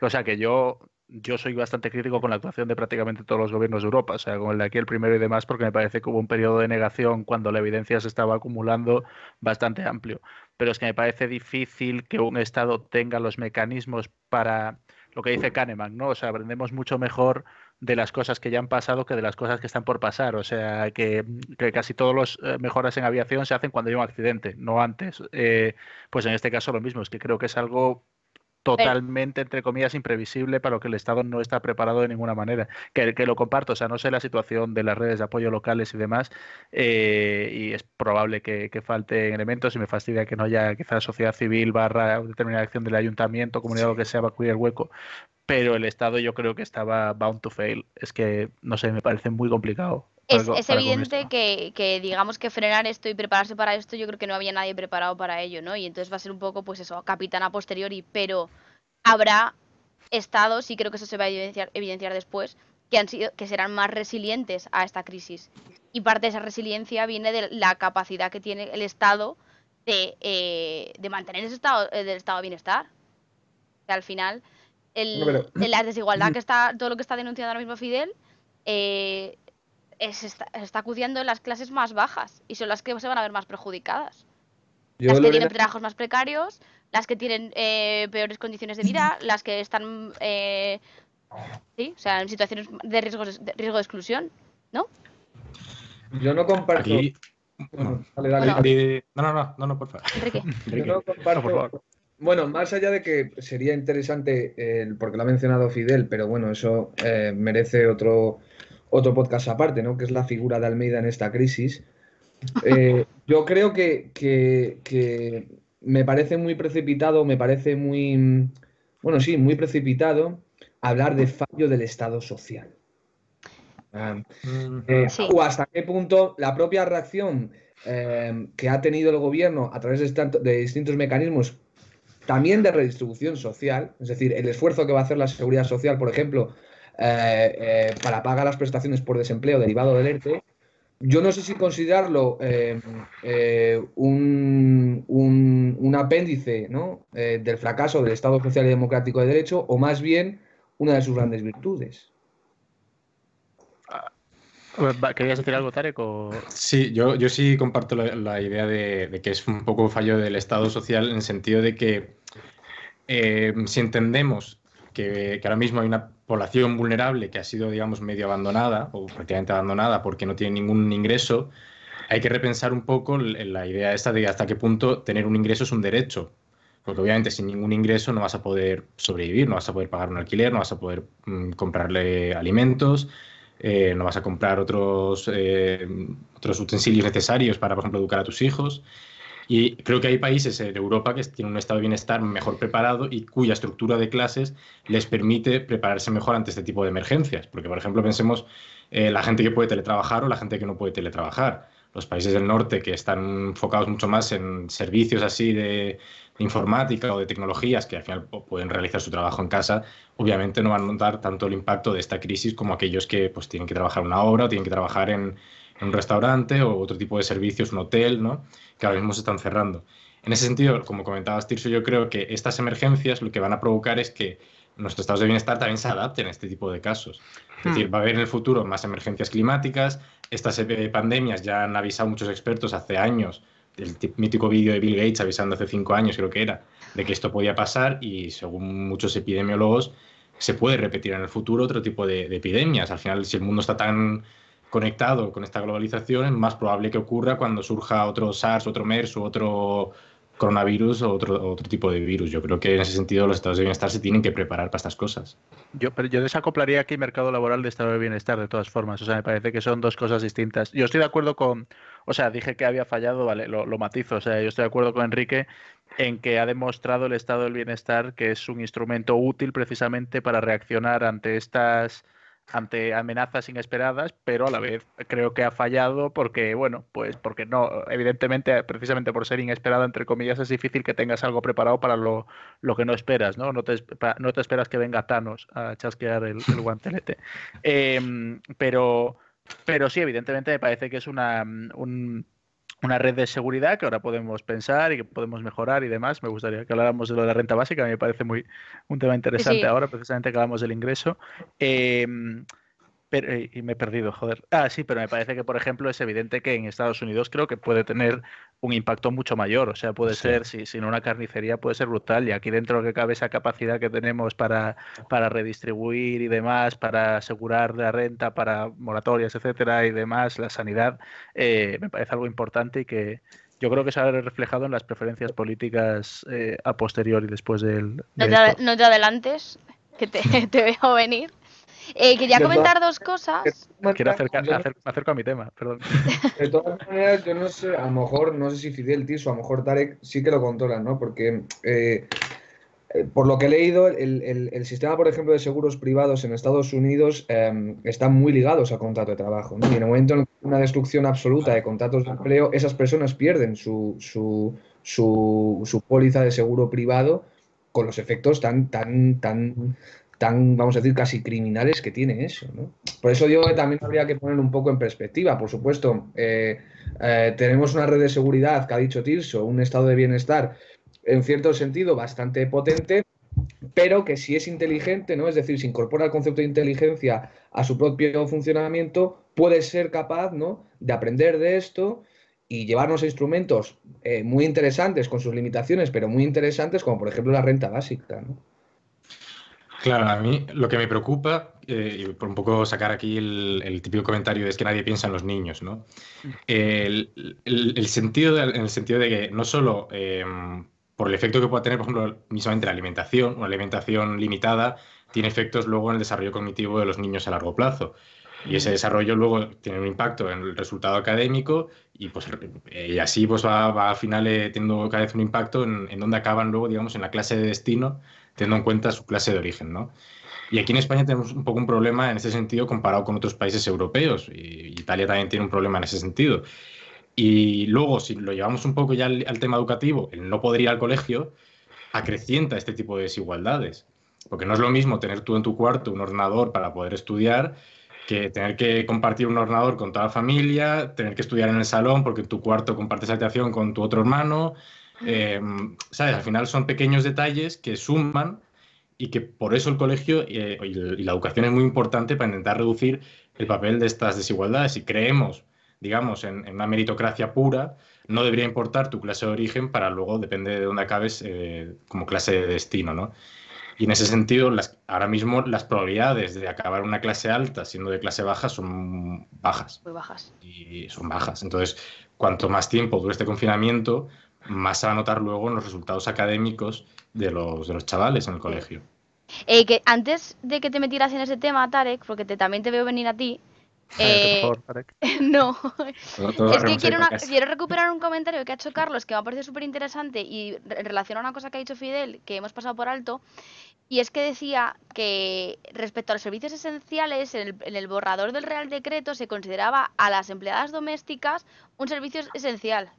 o sea, que yo, yo soy bastante crítico con la actuación de prácticamente todos los gobiernos de Europa, o sea, con el de aquí el primero y demás, porque me parece que hubo un periodo de negación cuando la evidencia se estaba acumulando bastante amplio. Pero es que me parece difícil que un Estado tenga los mecanismos para lo que dice Kahneman, ¿no? O sea, aprendemos mucho mejor de las cosas que ya han pasado que de las cosas que están por pasar. O sea, que, casi todos los eh, mejoras en aviación se hacen cuando hay un accidente, no antes. Eh, pues en este caso lo mismo, es que creo que es algo totalmente, entre comillas, imprevisible para lo que el Estado no está preparado de ninguna manera. Que, que lo comparto, o sea, no sé la situación de las redes de apoyo locales y demás, eh, y es probable que, que falten elementos y me fastidia que no haya quizás sociedad civil barra determinada acción del ayuntamiento, comunidad o lo que sea, va a cubrir el hueco. Pero el Estado yo creo que estaba bound to fail. Es que, no sé, me parece muy complicado. Es, para- es evidente que, que, digamos que frenar esto y prepararse para esto, yo creo que no había nadie preparado para ello, ¿no? Y entonces va a ser un poco, pues eso, capitán a posteriori, pero habrá estados, y creo que eso se va a evidenciar, evidenciar después, que han sido, que serán más resilientes a esta crisis. Y parte de esa resiliencia viene de la capacidad que tiene el Estado de, eh, de mantener ese estado eh, del estado de bienestar. Que al final, el, pero- la desigualdad *coughs* que está, todo lo que está denunciando ahora mismo Fidel, eh, es- está, se está acudiendo en las clases más bajas y son las que se van a ver más perjudicadas. Yo, las que Lorena, tienen trabajos más precarios, las que tienen eh, peores condiciones de vida, *laughs* las que están eh, sí, o sea, en situaciones de riesgo de, riesgo de exclusión, ¿no? yo no comparto. Aquí. Bueno, dale, dale, Bueno, No, no, no, no, no, por favor. Enrique. *laughs* Yo no comparto- por favor. Bueno, más allá de que sería interesante, eh, porque lo ha mencionado Fidel, pero bueno, eso eh, merece otro, otro podcast aparte, ¿no? Que es la figura de Almeida en esta crisis. Eh, *laughs* yo creo que, que- que me parece muy precipitado, me parece muy, bueno, sí, muy precipitado hablar de fallo del Estado social. Ah, eh, Sí. O hasta qué punto la propia reacción eh, que ha tenido el gobierno a través de distintos mecanismos, también de redistribución social, es decir, el esfuerzo que va a hacer la seguridad social, por ejemplo, eh, eh, para pagar las prestaciones por desempleo derivado del ERTE, yo no sé si considerarlo eh, eh, un, un- un apéndice ¿no? eh, del fracaso del Estado social y democrático de derecho o más bien una de sus grandes virtudes. Va, ¿Querías decir algo, Tarek? o- Sí, yo, yo sí comparto la, la idea de, de que es un poco un fallo del Estado social en el sentido de que eh, si entendemos que, que ahora mismo hay una población vulnerable que ha sido, digamos, medio abandonada o prácticamente abandonada porque no tiene ningún ingreso, hay que repensar un poco la idea esta de hasta qué punto tener un ingreso es un derecho. Porque obviamente sin ningún ingreso no vas a poder sobrevivir, no vas a poder pagar un alquiler, no vas a poder mm, comprarle alimentos, eh, no vas a comprar otros, eh, otros utensilios necesarios para, por ejemplo, educar a tus hijos. Y creo que hay países en Europa que tienen un estado de bienestar mejor preparado y cuya estructura de clases les permite prepararse mejor ante este tipo de emergencias. Porque, por ejemplo, pensemos eh, la gente que puede teletrabajar o la gente que no puede teletrabajar. Los países del norte que están enfocados mucho más en servicios así de, de informática o de tecnologías que al final pueden realizar su trabajo en casa, obviamente no van a notar tanto el impacto de esta crisis como aquellos que pues, tienen que trabajar una obra o tienen que trabajar en un restaurante o otro tipo de servicios, un hotel, ¿no? que ahora mismo se están cerrando. En ese sentido, como comentabas, Tirso, yo creo que estas emergencias lo que van a provocar es que nuestros estados de bienestar también se adapten a este tipo de casos. Es decir, va a haber en el futuro más emergencias climáticas. Estas eh, pandemias ya han avisado muchos expertos hace años, el ti- mítico vídeo de Bill Gates avisando hace cinco años, creo que era, de que esto podía pasar y según muchos epidemiólogos se puede repetir en el futuro otro tipo de, de epidemias. Al final, si el mundo está tan conectado con esta globalización, es más probable que ocurra cuando surja otro SARS, otro MERS u otro coronavirus o otro, otro tipo de virus. Yo creo que en ese sentido los estados de bienestar se tienen que preparar para estas cosas. Yo, pero yo desacoplaría aquí mercado laboral de estado de bienestar de todas formas. O sea, me parece que son dos cosas distintas. Yo estoy de acuerdo con, o sea, dije que había fallado, vale, lo, lo matizo. O sea, yo estoy de acuerdo con Enrique en que ha demostrado el estado del bienestar que es un instrumento útil precisamente para reaccionar ante estas ante amenazas inesperadas, pero a la vez creo que ha fallado porque, bueno, pues porque no, evidentemente, precisamente por ser inesperado, entre comillas, es difícil que tengas algo preparado para lo, lo que no esperas, ¿no? No te, no te esperas que venga Thanos a chasquear el, el guantelete. *laughs* Eh, pero, pero sí, evidentemente me parece que es una, un, una red de seguridad que ahora podemos pensar y que podemos mejorar y demás. Me gustaría que habláramos de lo de la renta básica, me parece muy un tema interesante Sí. ahora, precisamente que hablamos del ingreso. Eh, pero, eh, y me he perdido, joder. Ah, sí, pero me parece que, por ejemplo, es evidente que en Estados Unidos creo que puede tener un impacto mucho mayor. O sea, puede Sí. ser, si, si no una carnicería, puede ser brutal. Y aquí dentro que cabe esa capacidad que tenemos para, para redistribuir y demás, para asegurar la renta, para moratorias, etcétera, y demás, la sanidad, eh, me parece algo importante y que yo creo que se ha reflejado en las preferencias políticas eh, a posteriori después del. No de te, no te adelantes, que te, *laughs* te veo venir. Eh, quería comentar dos cosas. Quiero acercar, acer- me acerco a mi tema, perdón. De todas maneras, yo no sé, a lo mejor, no sé si Fidel Tiso, a lo mejor Tarek sí que lo controlan, ¿no? Porque eh, eh, por lo que he leído, el, el- el sistema, por ejemplo, de seguros privados en Estados Unidos eh, están muy ligados al contrato de trabajo, ¿no? Y en el momento en que hay una destrucción absoluta de contratos de empleo, esas personas pierden su, su, su, su póliza de seguro privado con los efectos tan, tan, tan, tan, vamos a decir, casi criminales que tiene eso, ¿no? Por eso digo que también habría que poner un poco en perspectiva. Por supuesto, eh, eh, tenemos una red de seguridad que ha dicho Tirso, un estado de bienestar en cierto sentido bastante potente, pero que si es inteligente, ¿no? Es decir, si incorpora el concepto de inteligencia a su propio funcionamiento, puede ser capaz, ¿no? De aprender de esto y llevarnos a instrumentos eh, muy interesantes con sus limitaciones, pero muy interesantes, como por ejemplo la renta básica, ¿no? Claro, a mí lo que me preocupa, eh, y por un poco sacar aquí el, el típico comentario es que nadie piensa en los niños, ¿no? El, el- el sentido de- en el sentido de que no solo eh, por el efecto que pueda tener, por ejemplo, mismamente la alimentación, una alimentación limitada, tiene efectos luego en el desarrollo cognitivo de los niños a largo plazo. Y ese desarrollo luego tiene un impacto en el resultado académico y, pues, eh, y así pues, va, va al final eh, teniendo cada vez un impacto en, en acaban luego, digamos, en la clase de destino, teniendo en cuenta su clase de origen, ¿no? Y aquí en España tenemos un poco un problema en ese sentido comparado con otros países europeos. Y Italia también tiene un problema en ese sentido. Y luego, si lo llevamos un poco ya al, tema educativo, el no poder ir al colegio acrecienta este tipo de desigualdades. Porque no es lo mismo tener tú en tu cuarto un ordenador para poder estudiar que tener que compartir un ordenador con toda la familia, tener que estudiar en el salón porque en tu cuarto compartes habitación con tu otro hermano. Eh, ¿Sabes? Al final son pequeños detalles que suman y que por eso el colegio eh, y, la educación es muy importante para intentar reducir el papel de estas desigualdades. Si creemos, digamos, en, en una meritocracia pura, no debería importar tu clase de origen para luego, depende de dónde acabes, eh, como clase de destino, ¿no? Y en ese sentido, las, ahora mismo las probabilidades de acabar una clase alta siendo de clase baja son bajas. Muy bajas. Y son bajas. Entonces, cuanto más tiempo dure este confinamiento, más se va a notar luego en los resultados académicos de los, de los chavales en el colegio. Eh, que antes de que te metieras en ese tema, Tarek, porque te, también te veo venir a ti. *laughs* Cállate, eh, por favor, Tarek. *laughs* no, Todo- todo es que quiero, una- quiero recuperar un comentario que ha hecho Carlos que me ha parecido súper interesante y re- en relación a una cosa que ha dicho Fidel que hemos pasado por alto. Y es que decía que respecto a los servicios esenciales, en el, en el borrador del Real Decreto se consideraba a las empleadas domésticas un servicio esencial.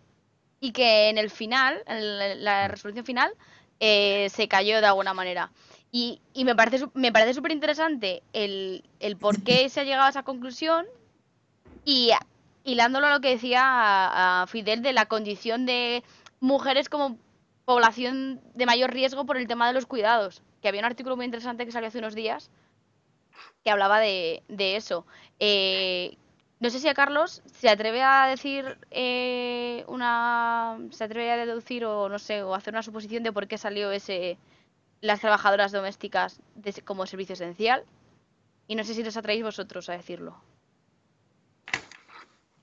Y que en el final, en la- la resolución final, eh, se cayó de alguna manera. Y, y me parece me parece súper interesante el, el por qué *laughs* se ha llegado a esa conclusión y hilándolo a lo que decía a, a Fidel de la condición de mujeres como población de mayor riesgo por el tema de los cuidados. Que había un artículo muy interesante que salió hace unos días que hablaba de, de eso. Eh, no sé si a Carlos se atreve a decir eh, una. se atreve a deducir o no sé, o hacer una suposición de por qué salió ese. las trabajadoras domésticas de- como servicio esencial. Y no sé si os atrevéis vosotros a decirlo.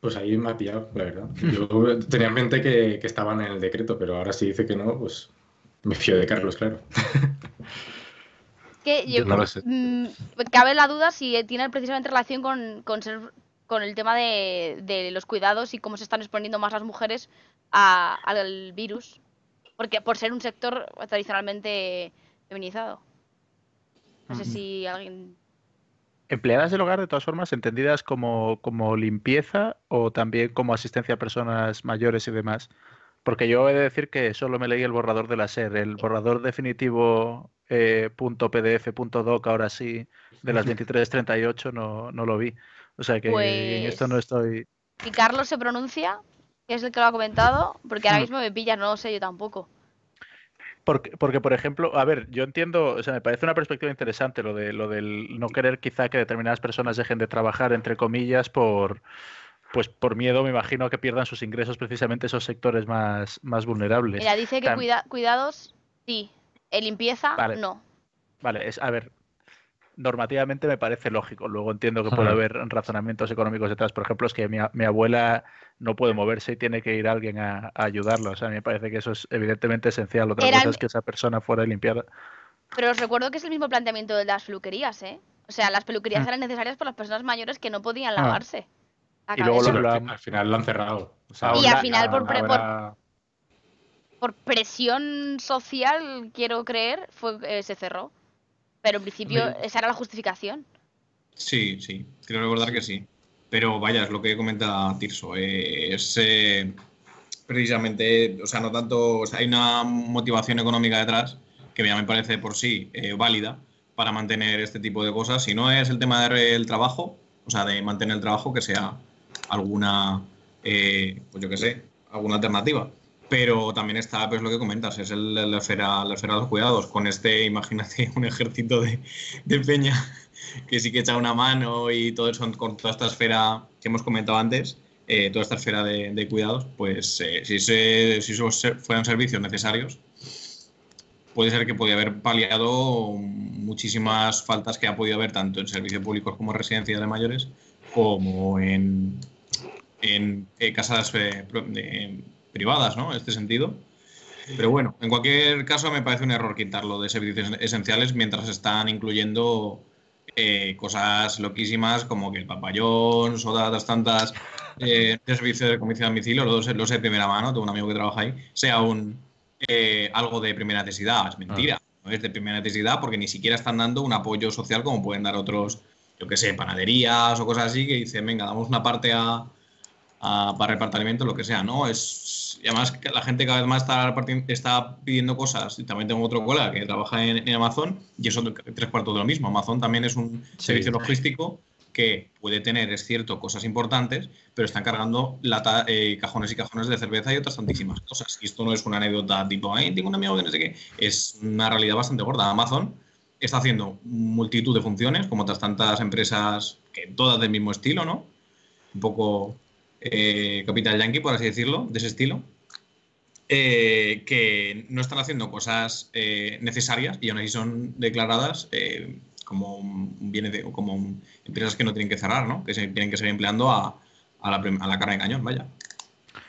Pues ahí me ha pillado, la verdad. *laughs* Yo tenía en mente que, que estaban en el decreto, pero ahora si dice que no, pues me fío de Carlos, claro. Que Yo yo- no lo sé. mm, cabe la duda si tiene precisamente relación con, con, ser- con el tema de, de los cuidados y cómo se están exponiendo más las mujeres a- al virus. Porque por ser un sector tradicionalmente feminizado. No sé Ujú. si alguien. Empleadas del hogar, de todas formas, entendidas como, como limpieza o también como asistencia a personas mayores y demás. Porque yo he de decir que solo me leí el borrador de la SER, el borrador definitivo eh, punto .pdf, punto .doc, ahora sí, de las *laughs* 23.38 no, no lo vi. O sea que en esto no Pues- estoy... Si Carlos se pronuncia, que es el que lo ha comentado, porque ahora Hmm. mismo me pillas, no lo sé yo tampoco. Porque, porque, por ejemplo, a ver, yo entiendo, o sea, me parece una perspectiva interesante lo de lo del no querer quizá que determinadas personas dejen de trabajar, entre comillas, por pues por miedo, me imagino, a que pierdan sus ingresos precisamente esos sectores más, más vulnerables. Mira, dice que cuida- cuidados, sí. En limpieza, Vale. no. Vale, es, a ver, normativamente me parece lógico. Luego entiendo que puede haber razonamientos económicos detrás. Por ejemplo, es que mi, a- mi abuela no puede moverse y tiene que ir alguien a, a ayudarla. O sea, me parece que eso es evidentemente esencial. Otra Eran- cosa es que esa persona fuera limpiada. Pero os recuerdo que es el mismo planteamiento de las peluquerías, ¿eh? O sea, las peluquerías Mm. eran necesarias por las personas mayores que no podían Ah. lavarse. la Y luego lo- lo al final lo han cerrado. O sea, Y ahora al final por pre- por- habrá- Por presión social, quiero creer, fue, eh, se cerró. Pero en principio esa era la justificación. Sí, sí, creo recordar que sí. Pero vaya, es lo que comenta Tirso. eh, es eh, precisamente, o sea, no tanto, o sea, hay una motivación económica detrás que ya me parece por sí eh, válida para mantener este tipo de cosas. Si no es el tema del trabajo, o sea, de mantener el trabajo, que sea alguna, pues yo qué sé, alguna alternativa. Pero también está, pues lo que comentas, es la, esfera, la esfera de los cuidados. Con este, imagínate, *laughs* un ejército de, de peña que sí que echa una mano y todo eso con toda esta esfera que hemos comentado antes, eh, toda esta esfera de, de cuidados, pues eh, si, se, si fueran servicios necesarios, puede ser que podía haber paliado muchísimas faltas que ha podido haber tanto en servicios públicos como residencias de mayores, como en, en eh, casas privadas, ¿no? En este sentido. Pero bueno, en cualquier caso me parece un error quitarlo de servicios esenciales mientras están incluyendo eh, cosas loquísimas como que el papayón, o otras tantas eh, de servicio de comida a domicilio, lo sé, lo sé de primera mano, tengo un amigo que trabaja ahí, sea un eh, algo de primera necesidad. Es mentira, no es de primera necesidad porque ni siquiera están dando un apoyo social como pueden dar otros, yo qué sé, panaderías o cosas así que dicen, venga, damos una parte a, para repartir alimentos, lo que sea, ¿no? Es, y además la gente cada vez más está, pidiendo cosas. Y también tengo otro colega que trabaja en, en Amazon y eso tres cuartos de lo mismo. Amazon también es un Sí. servicio logístico que puede tener, es cierto, cosas importantes, pero están cargando lata, eh, cajones y cajones de cerveza y otras tantísimas cosas. Y esto no es una anécdota tipo, ay, tengo un amigo que no sé qué. Es una realidad bastante gorda. Amazon está haciendo multitud de funciones, como otras tantas empresas, que todas del mismo estilo, ¿no? Un poco eh, Capital Yankee, por así decirlo, de ese estilo, eh, que no están haciendo cosas eh, necesarias y aún así son declaradas como, un como empresas que no tienen que cerrar, ¿no? que se tienen que seguir empleando a, a la, a de cañón, vaya.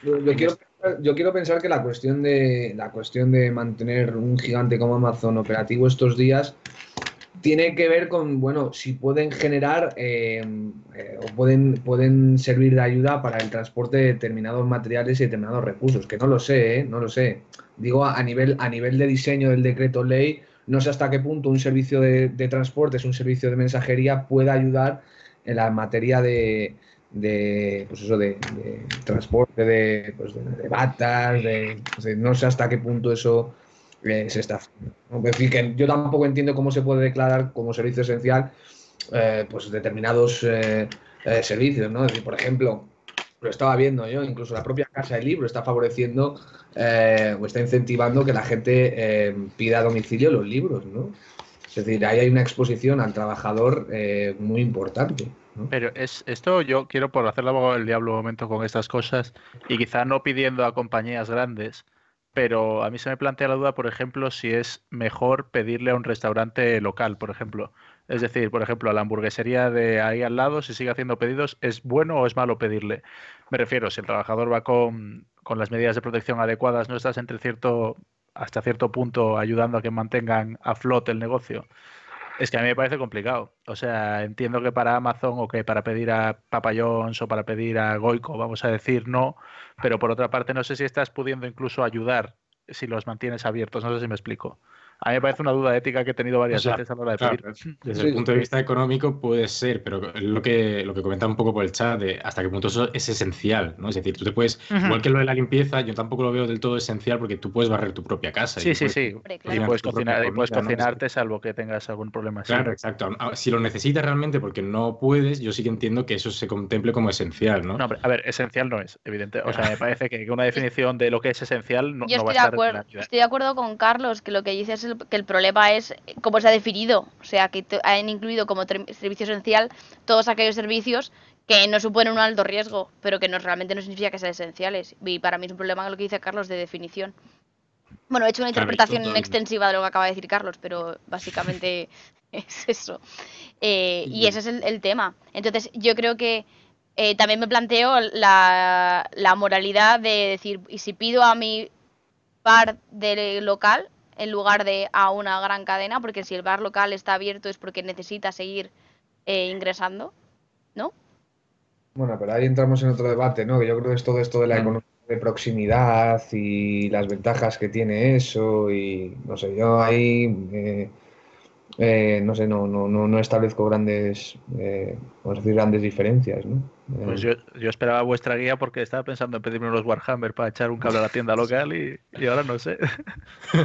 Yo quiero, yo quiero pensar que la cuestión de la cuestión de mantener un gigante como Amazon operativo estos días tiene que ver con, bueno, si pueden generar eh, eh, o pueden, pueden servir de ayuda para el transporte de determinados materiales y determinados recursos, que no lo sé, ¿eh? no lo sé. Digo, a, nivel, a nivel de diseño del decreto ley, no sé hasta qué punto un servicio de, de transporte, es un servicio de mensajería, pueda ayudar en la materia de, de pues eso de, de transporte de, pues de, batas de- no sé hasta qué punto eso se está haciendo ¿no? Es decir, que yo tampoco entiendo cómo se puede declarar como servicio esencial eh, pues determinados eh, eh, servicios no por ejemplo lo estaba viendo yo incluso la propia casa del libro está favoreciendo o está incentivando que la gente pida a domicilio los libros no es decir ahí hay una exposición al trabajador muy importante. Pero es esto yo quiero por hacer el abogado del diablo un momento con estas cosas y quizá no pidiendo a compañías grandes, pero a mí se me plantea la duda, por ejemplo, si es mejor pedirle a un restaurante local, por ejemplo. Es decir, por ejemplo, a la hamburguesería de ahí al lado, si sigue haciendo pedidos, ¿es bueno o es malo pedirle? Me refiero, si el trabajador va con, con las medidas de protección adecuadas, no estás entre cierto, hasta cierto punto ayudando a que mantengan a flote el negocio. Es que a mí me parece complicado. O sea, entiendo que para Amazon o que para pedir a Papa John's o para pedir a Goico, vamos a decir no, pero por otra parte no sé si estás pudiendo incluso ayudar si los mantienes abiertos. No sé si me explico. A mí me parece una duda ética que he tenido varias O sea, veces a la hora de Claro, pedir. desde Sí, el punto de sí. vista económico puede ser, pero lo que, lo que comentaba un poco por el chat de hasta qué punto eso es esencial, ¿no? Es decir, tú te puedes, igual que lo de la limpieza, yo tampoco lo veo del todo esencial porque tú puedes barrer tu propia casa. y Sí, sí, puedes- sí. Y puedes cocinar, y puedes comida, ¿no? cocinarte salvo que tengas algún problema así. Claro, exacto. Si lo necesitas realmente porque no puedes, yo sí que entiendo que eso se contemple como esencial, ¿no? No, hombre, a ver, esencial no es, evidente. O sea, me *laughs* parece que una definición de lo que es esencial no, Yo no va a estoy de estar en acuerdo, la vida. estoy de acuerdo con Carlos que lo que dice es el- que el problema es cómo se ha definido, o sea, que han incluido como servicio esencial todos aquellos servicios que no suponen un alto riesgo, pero que no realmente no significa que sean esenciales. Y para mí es un problema lo que dice Carlos de definición. Bueno, he hecho una Claro, interpretación total. extensiva de lo que acaba de decir Carlos, pero básicamente *laughs* *laughs* es eso. Eh, y ese es el, el tema. Entonces, yo creo que eh, también me planteo la, la moralidad de decir, ¿y si pido a mi bar del local en lugar de a una gran cadena? Porque si el bar local está abierto es porque necesita seguir eh, ingresando, ¿no? Bueno, pero ahí entramos en otro debate, ¿no? Que yo creo que es todo esto de la Mm. economía de proximidad y las ventajas que tiene eso y no sé, yo ahí eh, eh, no sé, no, no, no, no establezco grandes, eh, vamos a decir, grandes diferencias, ¿no? Pues Eh, yo, yo esperaba vuestra guía porque estaba pensando en pedirme unos Warhammer para echar un cable a la tienda local y, y ahora no sé. *laughs*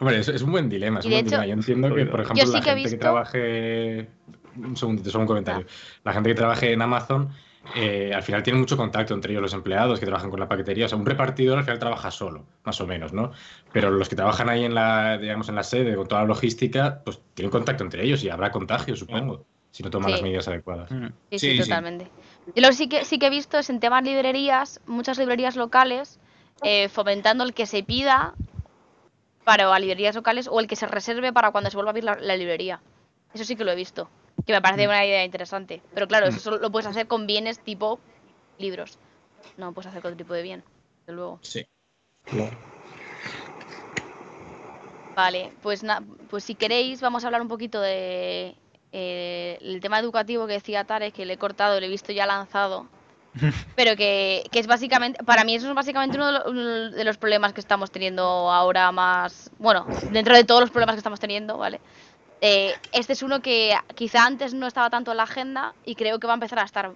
Hombre, es, es un buen dilema. Es un buen hecho- dilema. Yo entiendo que, por ejemplo, sí la que gente que trabaje. Un segundito, solo un comentario. La gente que trabaje en Amazon, eh, al final tiene mucho contacto entre ellos los empleados que trabajan con la paquetería. O sea, un repartidor al final trabaja solo, más o menos, ¿no? Pero los que trabajan ahí en la, digamos, en la sede con toda la logística, pues tienen contacto entre ellos y habrá contagio, supongo, si no toman Sí. las medidas adecuadas. Sí, sí, Sí, sí. totalmente. Yo lo que sí que sí que he visto es en temas librerías, muchas librerías locales eh, fomentando el que se pida para librerías locales o el que se reserve para cuando se vuelva a abrir la, la librería. Eso sí que lo he visto, que me parece una idea interesante. Pero claro, eso solo lo puedes hacer con bienes tipo libros. No puedes hacer con otro tipo de bien, desde luego. Sí. Vale, pues, na- pues si queréis vamos a hablar un poquito de eh, el tema educativo que decía Tarek, que le he cortado, le he visto ya lanzado, *laughs* pero que, que es básicamente, para mí eso es básicamente uno de, lo- uno de los problemas que estamos teniendo ahora más, bueno, dentro de todos los problemas que estamos teniendo, ¿vale? Eh, este es uno que quizá antes no estaba tanto en la agenda y creo que va a empezar a estar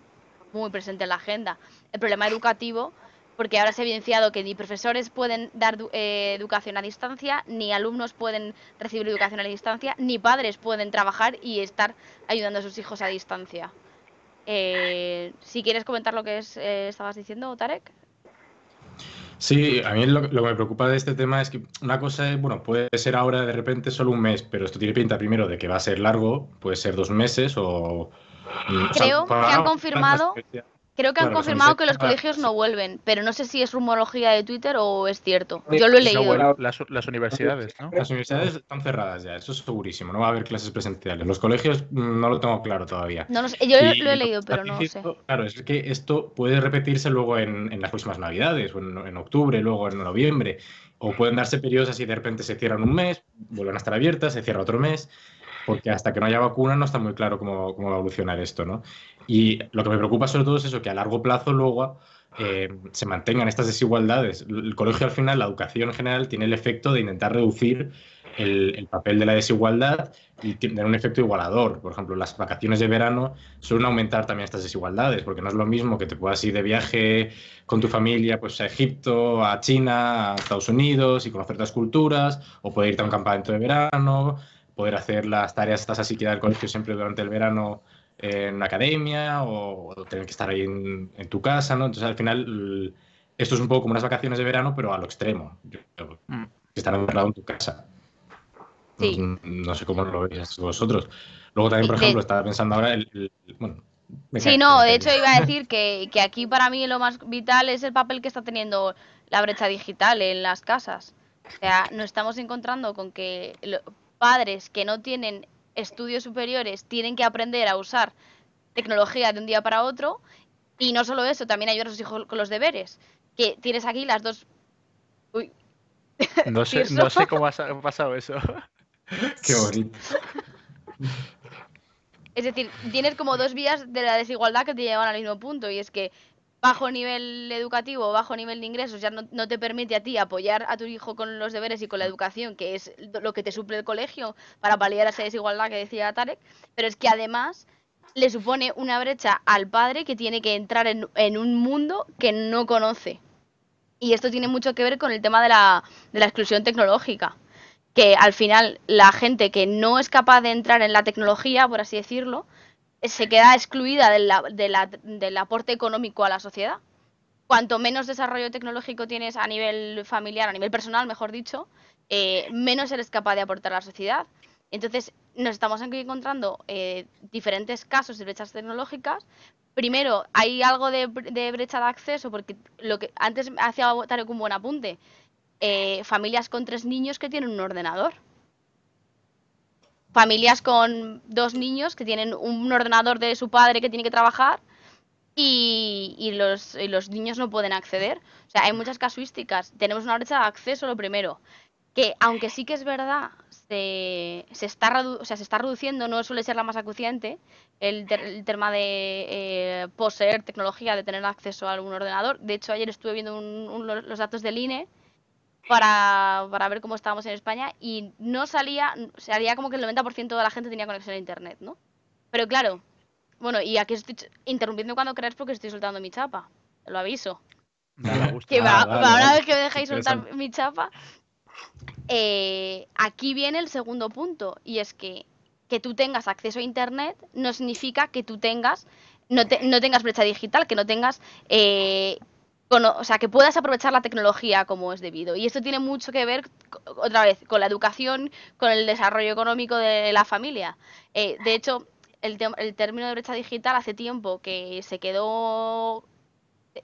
muy presente en la agenda. El problema educativo, porque ahora se ha evidenciado que ni profesores pueden dar eh, educación a distancia, ni alumnos pueden recibir educación a distancia, ni padres pueden trabajar y estar ayudando a sus hijos a distancia. Eh, si quieres comentar lo que es, eh, estabas diciendo, Tarek. Sí, a mí lo, lo que me preocupa de este tema es que una cosa es, bueno, puede ser ahora de repente solo un mes, pero esto tiene pinta primero de que va a ser largo, puede ser dos meses o... mm, o sea, Creo que han confirmado- Creo que han Claro, confirmado que los colegios no vuelven, pero no sé si es rumorología de Twitter o es cierto. Yo lo he leído. Las, las universidades, ¿no? Las universidades están cerradas ya, eso es segurísimo, no va a haber clases presenciales. Los colegios mm, no lo tengo claro todavía. No lo sé, Yo Y lo he leído, pero no sé. Claro, es que esto puede repetirse luego en, en las próximas Navidades, o en, en octubre, luego en noviembre, o pueden darse periodos así de repente se cierran un mes, vuelven a estar abiertas, se cierra otro mes, porque hasta que no haya vacuna no está muy claro cómo, cómo va a evolucionar esto, ¿no? Y lo que me preocupa sobre todo es eso, que a largo plazo luego eh, se mantengan estas desigualdades. El colegio al final, la educación en general, tiene el efecto de intentar reducir el, el papel de la desigualdad y tener un efecto igualador. Por ejemplo, las vacaciones de verano suelen aumentar también estas desigualdades, porque no es lo mismo que te puedas ir de viaje con tu familia pues, a Egipto, a China, a Estados Unidos y conocer otras culturas, o poder irte a un campamento de verano, poder hacer las tareas estas así que da el colegio siempre durante el verano en una academia o, o tener que estar ahí en, en tu casa, ¿no? Entonces, al final, esto es un poco como unas vacaciones de verano, pero a lo extremo. Yo- yo- Mm. estar encerrado en tu casa. Sí. No, no sé cómo lo veis vosotros. Luego también, por ejemplo, estaba pensando ahora el... el- bueno, me Sí, no, de hecho iba a decir que, que aquí para mí lo más vital es el papel que está teniendo la brecha digital en las casas. O sea, nos estamos encontrando con que lo- padres que no tienen estudios superiores tienen que aprender a usar tecnología de un día para otro y no solo eso, también ayudar a sus hijos con los deberes. Que tienes aquí las dos... Uy, *laughs* No sé, no sé cómo ha sa- pasado eso. *laughs* Qué bonito. Es decir, tienes como dos vías de la desigualdad que te llevan al mismo punto y es que bajo nivel educativo, bajo nivel de ingresos ya no, no te permite a ti apoyar a tu hijo con los deberes y con la educación, que es lo que te suple el colegio para paliar esa desigualdad que decía Tarek, pero es que además le supone una brecha al padre que tiene que entrar en, en un mundo que no conoce. Y esto tiene mucho que ver con el tema de la, de la exclusión tecnológica que al final la gente que no es capaz de entrar en la tecnología, por así decirlo, se queda excluida del aporte económico a la sociedad. Cuanto menos desarrollo tecnológico tienes a nivel familiar, a nivel personal, mejor dicho, eh, menos eres capaz de aportar a la sociedad. Entonces, nos estamos encontrando eh, diferentes casos de brechas tecnológicas. Primero, hay algo de, de brecha de acceso, porque lo que antes hacía Tarek un buen apunte eh, familias con tres niños que tienen un ordenador. Familias con dos niños que tienen un ordenador de su padre que tiene que trabajar y, y los, niños no pueden acceder. O sea, hay muchas casuísticas. Tenemos una brecha de acceso, lo primero. Que aunque sí que es verdad, se, se está, redu- o sea, se está reduciendo, no suele ser la más acuciante, el, ter- el tema de eh, poseer tecnología, de tener acceso a algún ordenador. De hecho, ayer estuve viendo un- los datos del INE para, para ver cómo estábamos en España y no salía, salía como que el 90% de la gente tenía conexión a internet, ¿no? Pero claro, bueno, y aquí estoy interrumpiendo cuando queráis porque estoy soltando mi chapa, te lo aviso. Que Ah, va, vale, va una vez que me dejéis soltar mi chapa, eh, aquí viene el segundo punto y es que que tú tengas acceso a internet no significa que tú tengas no, te- no tengas brecha digital, que no tengas eh, o sea, que puedas aprovechar la tecnología como es debido. Y esto tiene mucho que ver, otra vez, con la educación, con el desarrollo económico de la familia. Eh, de hecho, el, el término de brecha digital hace tiempo que se quedó,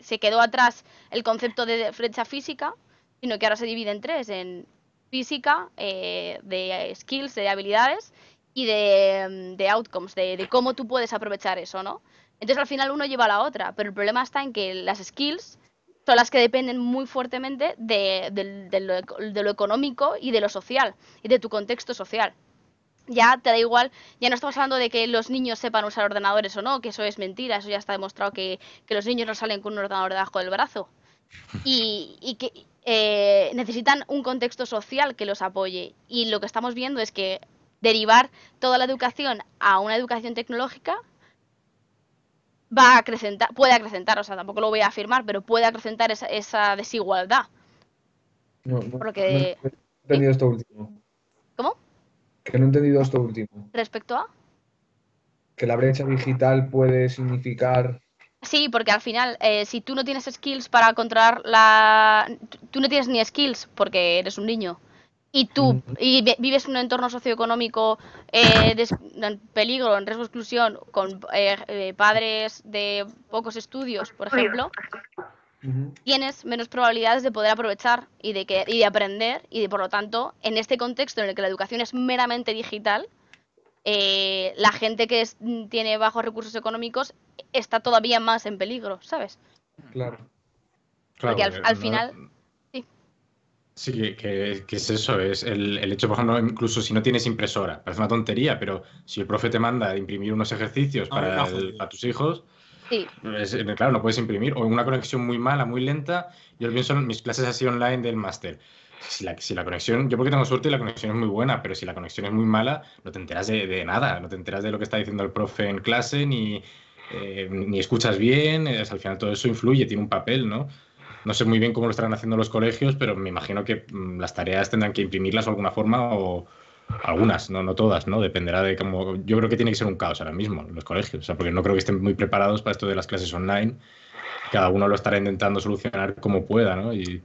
se quedó atrás el concepto de brecha física, sino que ahora se divide en tres, en física, eh, de skills, de habilidades, y de, de outcomes, de, de cómo tú puedes aprovechar eso, ¿no? Entonces al final uno lleva a la otra, pero el problema está en que las skills son las que dependen muy fuertemente de, lo, de lo económico y de lo social, y de tu contexto social. Ya te da igual, ya no estamos hablando de que los niños sepan usar ordenadores o no, que eso es mentira, eso ya está demostrado que, que los niños no salen con un ordenador debajo del brazo. *laughs* Y, y que eh, necesitan un contexto social que los apoye. Y lo que estamos viendo es que derivar toda la educación a una educación tecnológica va a acrecentar, puede acrecentar, o sea, tampoco lo voy a afirmar, pero puede acrecentar esa, esa desigualdad. No, no- Porque- no he entendido esto último. ¿Cómo? Que no he entendido esto último. Respecto a... Que la brecha digital puede significar. Sí, porque al final, eh, si tú no tienes skills para controlar la... Tú no tienes ni skills porque eres un niño. Y tú y vi- vives en un entorno socioeconómico eh, en peligro, en riesgo de exclusión, con eh, eh, padres de pocos estudios, por ejemplo, tienes menos probabilidades de poder aprovechar y de, que, y de aprender. Y de, por lo tanto, en este contexto en el que la educación es meramente digital, eh, la gente que es- tiene bajos recursos económicos está todavía más en peligro, ¿sabes? Claro. Claro, Porque al- porque al no- final-. Sí, que, que- que es eso, es el, el hecho, por ejemplo, incluso si no tienes impresora, parece una tontería, pero si el profe te manda a imprimir unos ejercicios Ah, para, el- tus hijos, Sí, es- eh, claro, no puedes imprimir, o una conexión muy mala, muy lenta, yo pienso en mis clases así online del máster. Si la, si la conexión, yo porque tengo suerte y la conexión es muy buena, pero si la conexión es muy mala, no te enteras de, de nada, no te enteras de lo que está diciendo el profe en clase, ni, eh, ni escuchas bien, es, al final todo eso influye, tiene un papel, ¿no? No sé muy bien cómo lo estarán haciendo los colegios, pero me imagino que mm, las tareas tendrán que imprimirlas de alguna forma o algunas, no, no todas, ¿no? Dependerá de cómo. Yo creo que tiene que ser un caos ahora mismo los colegios, o sea, porque no creo que estén muy preparados para esto de las clases online. Cada uno lo estará intentando solucionar como pueda, ¿no? Y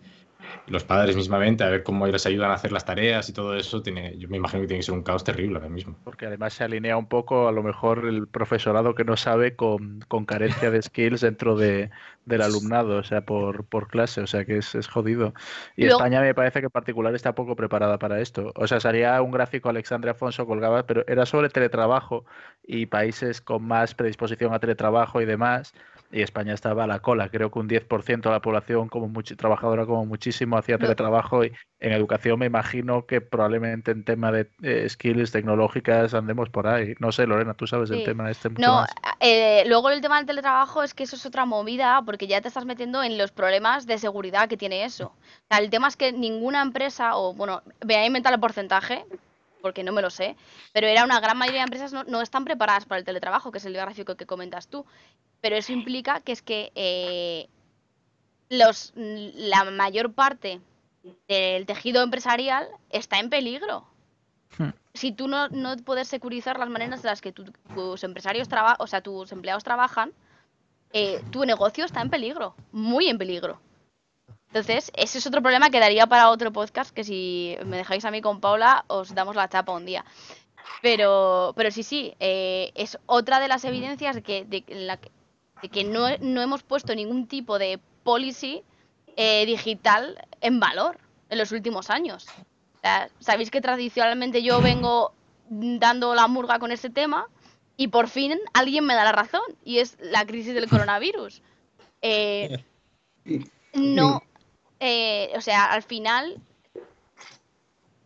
los padres mismamente, a ver cómo les ayudan a hacer las tareas y todo eso, tiene, yo me imagino que tiene que ser un caos terrible ahora mismo. Porque además se alinea un poco a lo mejor el profesorado que no sabe con, con carencia de skills dentro de, del alumnado, o sea, por, por clase, o sea, que es, es jodido. Y España me parece que en particular está poco preparada para esto. O sea, salía un gráfico Alexandre Afonso colgaba, pero era sobre teletrabajo y países con más predisposición a teletrabajo y demás. Y España estaba a la cola. Creo que un 10% de la población como muchi- trabajadora como muchísimo hacía teletrabajo y en educación me imagino que probablemente en tema de eh, skills tecnológicas andemos por ahí. No sé, Lorena, tú sabes del Sí. tema este mucho No, más. eh, luego el tema del teletrabajo es que eso es otra movida porque ya te estás metiendo en los problemas de seguridad que tiene eso. O sea, el tema es que ninguna empresa, o bueno, voy a inventar el porcentaje, porque no me lo sé, pero era una gran mayoría de empresas no, no están preparadas para el teletrabajo, que es el gráfico que comentas tú. Pero eso implica que es que eh, los, la mayor parte del tejido empresarial está en peligro Hmm. si tú no, no puedes securizar las maneras de las que tu- tus empresarios trabajan, o sea, tus empleados trabajan, eh, tu negocio está en peligro, muy en peligro. Entonces, ese es otro problema que daría para otro podcast, que si me dejáis a mí con Paula, os damos la chapa un día. Pero, pero sí, sí, eh, es otra de las evidencias de que, de la que, de que no, no hemos puesto ningún tipo de policy eh, digital en valor en los últimos años. O sea, Sabéis que tradicionalmente yo vengo dando la murga con este tema y por fin alguien me da la razón y es la crisis del coronavirus. *laughs* Eh, no, eh, o sea, al final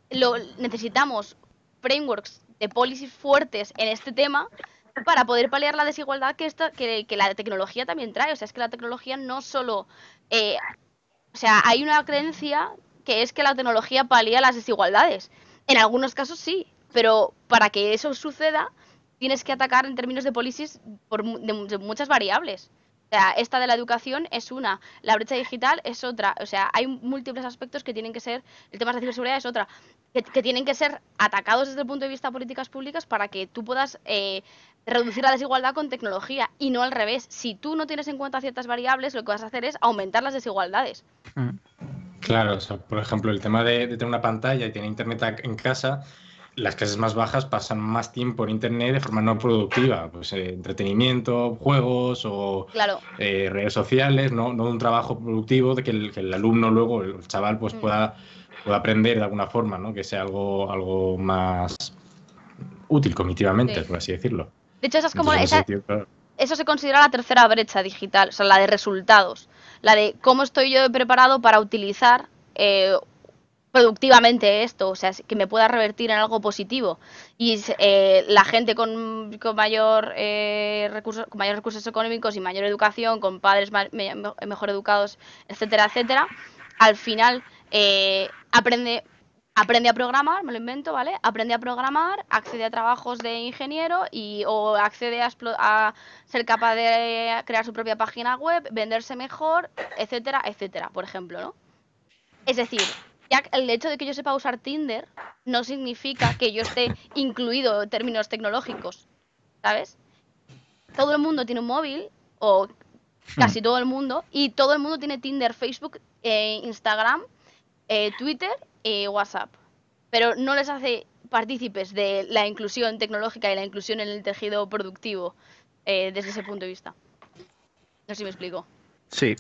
lo, necesitamos frameworks de policies fuertes en este tema para poder paliar la desigualdad que, esta, que, que la tecnología también trae. O sea, es que la tecnología no solo... eh, o sea, hay una creencia que es que la tecnología palía las desigualdades. En algunos casos sí, pero para que eso suceda tienes que atacar en términos de policies por de muchas variables. O sea, esta de la educación es una, la brecha digital es otra. O sea, hay múltiples aspectos que tienen que ser, el tema de ciberseguridad es otra, que, que tienen que ser atacados desde el punto de vista de políticas públicas para que tú puedas eh, reducir la desigualdad con tecnología y no al revés. Si tú no tienes en cuenta ciertas variables, lo que vas a hacer es aumentar las desigualdades. Mm. Claro, o sea, por ejemplo, el tema de, de tener una pantalla y tener internet en casa, las clases más bajas pasan más tiempo en internet de forma no productiva, pues eh, entretenimiento, juegos o Claro, eh, redes sociales, no, no un trabajo productivo de que el, que el alumno luego, el chaval, pues Mm. pueda, pueda aprender de alguna forma, ¿no? Que sea algo, algo más útil cognitivamente, Sí. por así decirlo. de hecho esa es como Entonces, en esa, ese sentido, claro. eso se considera la tercera brecha digital, o sea, la de resultados, la de cómo estoy yo preparado para utilizar eh, productivamente esto, o sea, que me pueda revertir en algo positivo. Y eh, la gente con, con mayor eh, recursos, con mayores recursos económicos y mayor educación, con padres me- me- mejor educados, etcétera, etcétera, al final eh, aprende aprende a programar, me lo invento, ¿vale? Aprende a programar, accede a trabajos de ingeniero y o accede a, a ser capaz de crear su propia página web, venderse mejor, etcétera, etcétera, por ejemplo, ¿no? Es decir, ya el hecho de que yo sepa usar Tinder no significa que yo esté incluido en términos tecnológicos, ¿sabes? Todo el mundo tiene un móvil, o casi todo el mundo, y todo el mundo tiene Tinder, Facebook, eh, Instagram, eh, Twitter y WhatsApp. Pero no les hace partícipes de la inclusión tecnológica y la inclusión en el tejido productivo eh, desde ese punto de vista. No sé si me explico. Sí.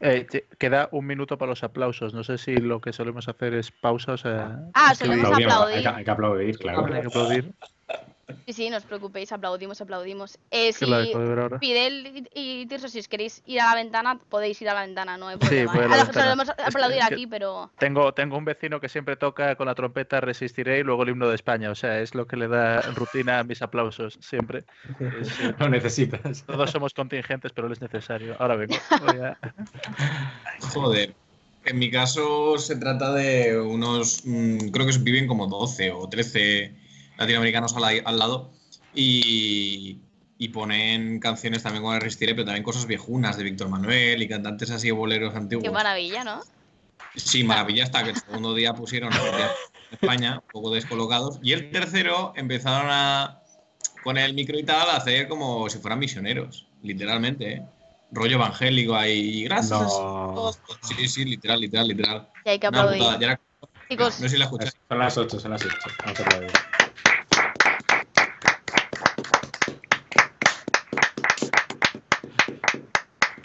Eh, queda un minuto para los aplausos. No sé si lo que solemos hacer es pausa, o sea. Ah, solemos aplaudir. Hay, que, hay que aplaudir, claro. hay que aplaudir. Sí, sí, no os preocupéis, aplaudimos, aplaudimos. Eh, la si. Fidel y y Tirso, si os queréis ir a la ventana, podéis ir a la ventana, no hay Sí, problema. ¿eh? la A lo- ventana. solemos aplaudir es que- aquí, pero... Tengo, tengo un vecino que siempre toca con la trompeta Resistiré y luego el himno de España. O sea, es lo que le da rutina a mis aplausos siempre. Es, eh, Lo necesitas. todos somos contingentes, pero él es necesario. Ahora vengo. *laughs* a- Joder. En mi caso se trata de unos, mm, creo que viven como 12 o 13 latinoamericanos al, la- al lado y, y ponen canciones también con el Resistiré, pero también cosas viejunas de Víctor Manuel y cantantes así boleros antiguos. Qué maravilla, ¿no? Sí, maravilla hasta que el segundo día pusieron a en España, un poco descolocados. Y el tercero empezaron a, con el micro y tal, a hacer como si fueran misioneros, literalmente. ¿eh? rollo evangélico ahí. Gracias. No. Sí, sí, literal, literal, literal. Y hay que aplaudir. putada, ya era- Chicos, No sé si la escucháis. Son las 8, son las 8. Vamos a aplaudir.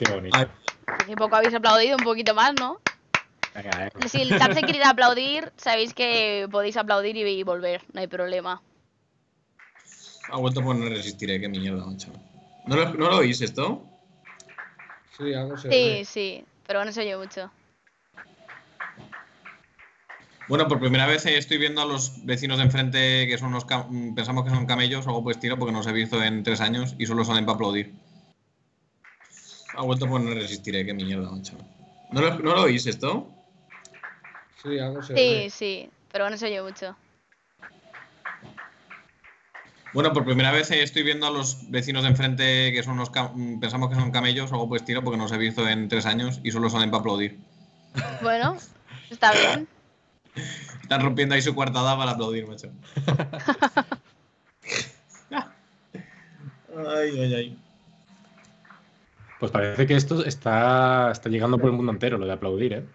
Qué bonito. Ay. hace poco habéis aplaudido un poquito más, ¿no? Venga. Si el chat se quiere aplaudir, sabéis que podéis aplaudir y volver, no hay problema. Ha vuelto por no resistiré, qué mierda, macho. ¿No lo, ¿no lo oís esto? Sí, algo se Sí, oye. sí, pero no se oye mucho. Bueno, por primera vez eh, estoy viendo a los vecinos de enfrente que son unos. cam- Pensamos que son camellos o algo por el estilo porque no los he visto en tres años y solo salen para aplaudir. Ha vuelto por no resistiré, qué mierda, macho. ¿No lo, ¿no lo oís esto? Sí, algo se Sí, oye. sí, pero no se oye mucho. Bueno, por primera vez eh, estoy viendo a los vecinos de enfrente que son unos. cam- mm, Pensamos que son camellos o algo por el estilo porque no los he visto en tres años y solo salen para aplaudir. Bueno, está *coughs* bien. Están rompiendo ahí su cuartada para aplaudir, macho. *laughs* *laughs* ay, ay, ay. Pues parece que esto está, está llegando por el mundo entero, lo de aplaudir, ¿eh?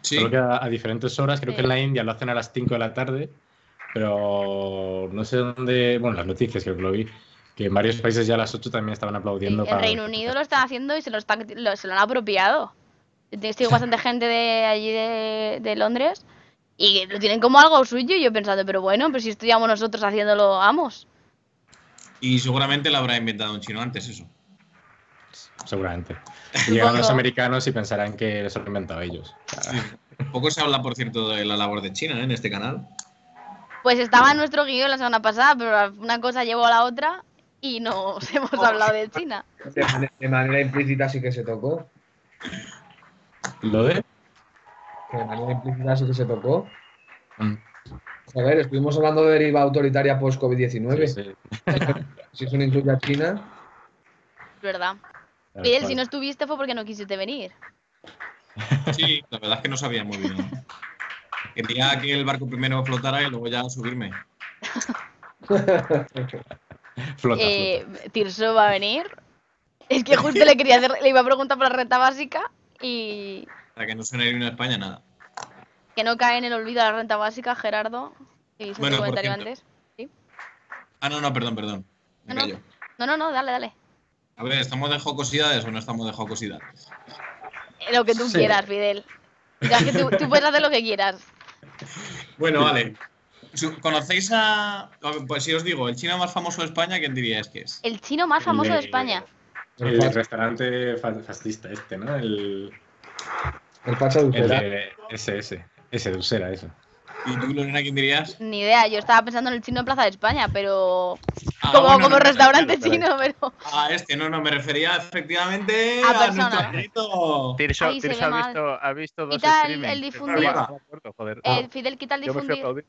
Sí, Solo que a, a diferentes horas, creo Sí. que en la India lo hacen a las 5 de la tarde, pero no sé dónde, bueno, las noticias creo que lo vi, que en varios países ya a las 8 también estaban Sí, aplaudiendo. en para- Reino Unido lo están haciendo y se lo, están, lo- se lo han apropiado. Estoy *laughs* bastante gente de allí de, de Londres y lo tienen como algo suyo y yo pensando, pero bueno, pues si estudiamos nosotros haciéndolo, vamos. y seguramente lo habrá inventado un chino antes, eso. Seguramente. Llegan los americanos y pensarán que se lo han inventado ellos. Poco se habla, por cierto, de la labor de China ¿eh? en este canal. Pues estaba en nuestro guion la semana pasada, pero una cosa llevó a la otra y nos *laughs* hemos hablado de China. De, mane- de manera implícita sí que se tocó. ¿Lo de? Que de manera implícita sí que se tocó. Mm, A ver, estuvimos hablando de deriva autoritaria post-COVID-19. sí, sí. *laughs* Si eso no incluye a China. Es verdad. Fidel, si no estuviste fue porque no quisiste venir. *laughs* Sí, la verdad es que no sabía muy bien. Quería que el barco primero flotara y luego ya subirme. *laughs* Flota, Eh, Tirso va a venir. Es que justo le quería hacer, le iba a preguntar por la renta básica y Para que no suene de España, nada. que no cae en el olvido la renta básica, Gerardo. Hizo Bueno, comentario antes. Ah, no, no, perdón, perdón. Me No. No, no, no, dale, dale. A ver, ¿estamos de jocosidades o no estamos de jocosidades? Lo que tú Sí. quieras, Fidel. Ya que tú, tú puedes hacer lo que quieras. *laughs* Bueno, vale. ¿Conocéis a.? Pues si os digo, el chino más famoso de España, ¿quién diríais que es? El chino más famoso de España. El restaurante fa- fascista este, ¿no? El, El Pacha Dulcera. ese, ese. Ese de Usera, eso. ¿Y tú, Lorena, quién dirías? Ni idea, yo estaba pensando en el chino en Plaza de España, pero. Ah, como bueno, como no, restaurante chino, pero. Ah, este, no, no, me refería efectivamente A a, persona, nuestro amiguito. Tirso, Ahí se Tirso ve ha, mal. visto, ha visto dos Quita el- el joder. Eh, Fidel, quita el aplaudir.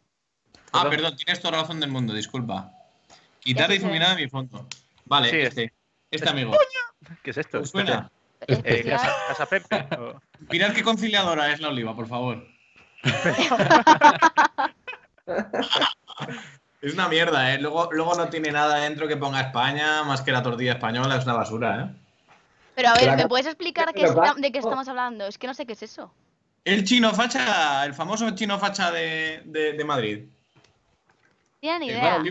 Ah, Perdón. tienes toda la razón del mundo, disculpa. Quitar de mi fondo. Vale, Sí, este. Este amigo. ¿Qué es esto? ¿Os suena? Eh, Especial. ¿casa, casa Pepe? o- Mirad qué conciliadora es la oliva, por favor. Es una mierda, ¿eh? Luego, luego no tiene nada dentro que ponga España, más que la tortilla española, es una basura, ¿eh? Pero a ver, ¿me puedes explicar qué está- de qué estamos hablando? Es que no sé qué es eso. El chino facha, el famoso chino facha de, de- de Madrid. No tenía ni El idea.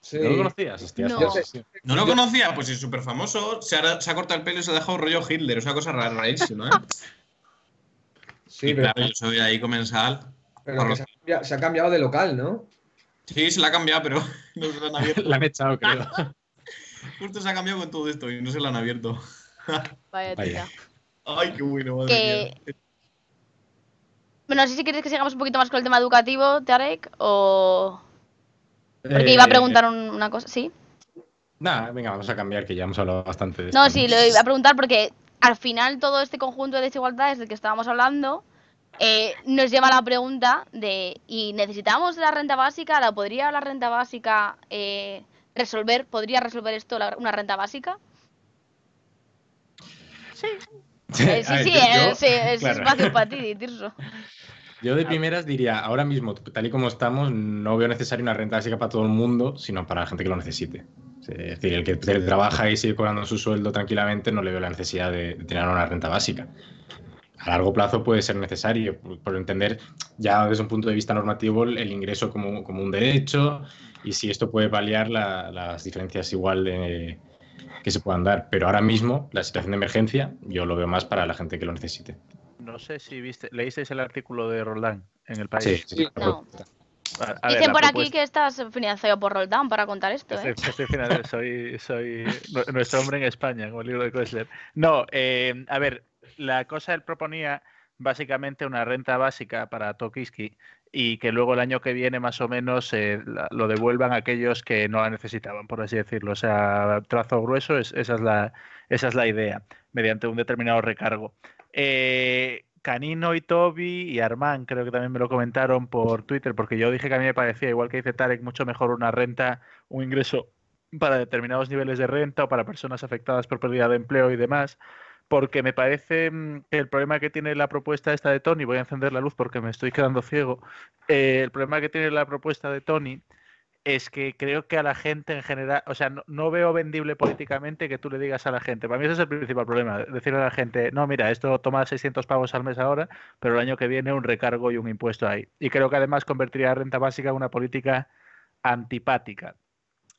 Sí. ¿No lo conocías? Hostia, No. sí, sí, sí. ¿No lo conocía? Pues es súper famoso. Se ha, se ha cortado el pelo y se ha dejado rollo Hitler. Es una cosa ra- rarísima, ¿eh? *laughs* Sí, y pero, claro, yo soy ahí comensal. pero que se, ha cambiado, se ha cambiado de local, ¿no? Sí, se la ha cambiado, pero *laughs* no se la han abierto. *laughs* La han echado, creo. *laughs* Justo se ha cambiado con todo esto y no se la han abierto. Vaya tía. Ay, qué bueno, madre Que- mía. Bueno, no sé si quieres que sigamos un poquito más con el tema educativo, Tarek, o... Porque Eh, iba a preguntar un- una cosa, ¿sí? Nada, venga, vamos a cambiar, que ya hemos hablado bastante de esto. No, sí, lo iba a preguntar porque al final todo este conjunto de desigualdades del que estábamos hablando eh, nos lleva a la pregunta de ¿y necesitamos la renta básica? ¿La podría la renta básica eh, resolver? ¿Podría resolver esto la- una renta básica? Eh, sí, A ver, sí, yo- eh, yo- sí, es *laughs* claro. espacio para ti, Tirso. *laughs* Yo de primeras diría, ahora mismo, tal y como estamos, no veo necesaria una renta básica para todo el mundo, sino para la gente que lo necesite. Es decir, el que trabaja y sigue cobrando su sueldo tranquilamente, no le veo la necesidad de, de tener una renta básica. A largo plazo puede ser necesario, por, por entender ya desde un punto de vista normativo el, ingreso como, como un derecho y si esto puede paliar la- las diferencias igual de- que se puedan dar. Pero ahora mismo, la situación de emergencia, yo lo veo más para la gente que lo necesite. No sé si viste, leísteis el artículo de Roldán en el país. Sí, sí, Sí. No. A- a ver, Dicen la por aquí propuesta- que estás financiado por Roldán para contar esto, ¿eh? *laughs* estoy soy, soy nu- nuestro hombre en España, como el libro de Koessler. No, eh, a ver, la cosa él proponía básicamente una renta básica para Tokiski y que luego el año que viene más o menos eh, la- lo devuelvan a aquellos que no la necesitaban, por así decirlo. O sea, trazo grueso, es- esa, es la, esa es la idea, mediante un determinado recargo. Eh, Canino y Toby y Armán creo que también me lo comentaron por Twitter, porque yo dije que a mí me parecía, igual que dice Tarek, mucho mejor una renta, un ingreso para determinados niveles de renta o para personas afectadas por pérdida de empleo y demás, porque me parece mm, que el problema que tiene la propuesta esta de Tony, voy a encender la luz porque me estoy quedando ciego, eh, el problema que tiene la propuesta de Tony es que creo que a la gente en general, o sea, no, no veo vendible políticamente que tú le digas a la gente, para mí ese es el principal problema, decirle a la gente, no, mira, esto toma 600 pavos al mes ahora, pero el año que viene un recargo y un impuesto ahí. Y creo que además convertiría la renta básica en una política antipática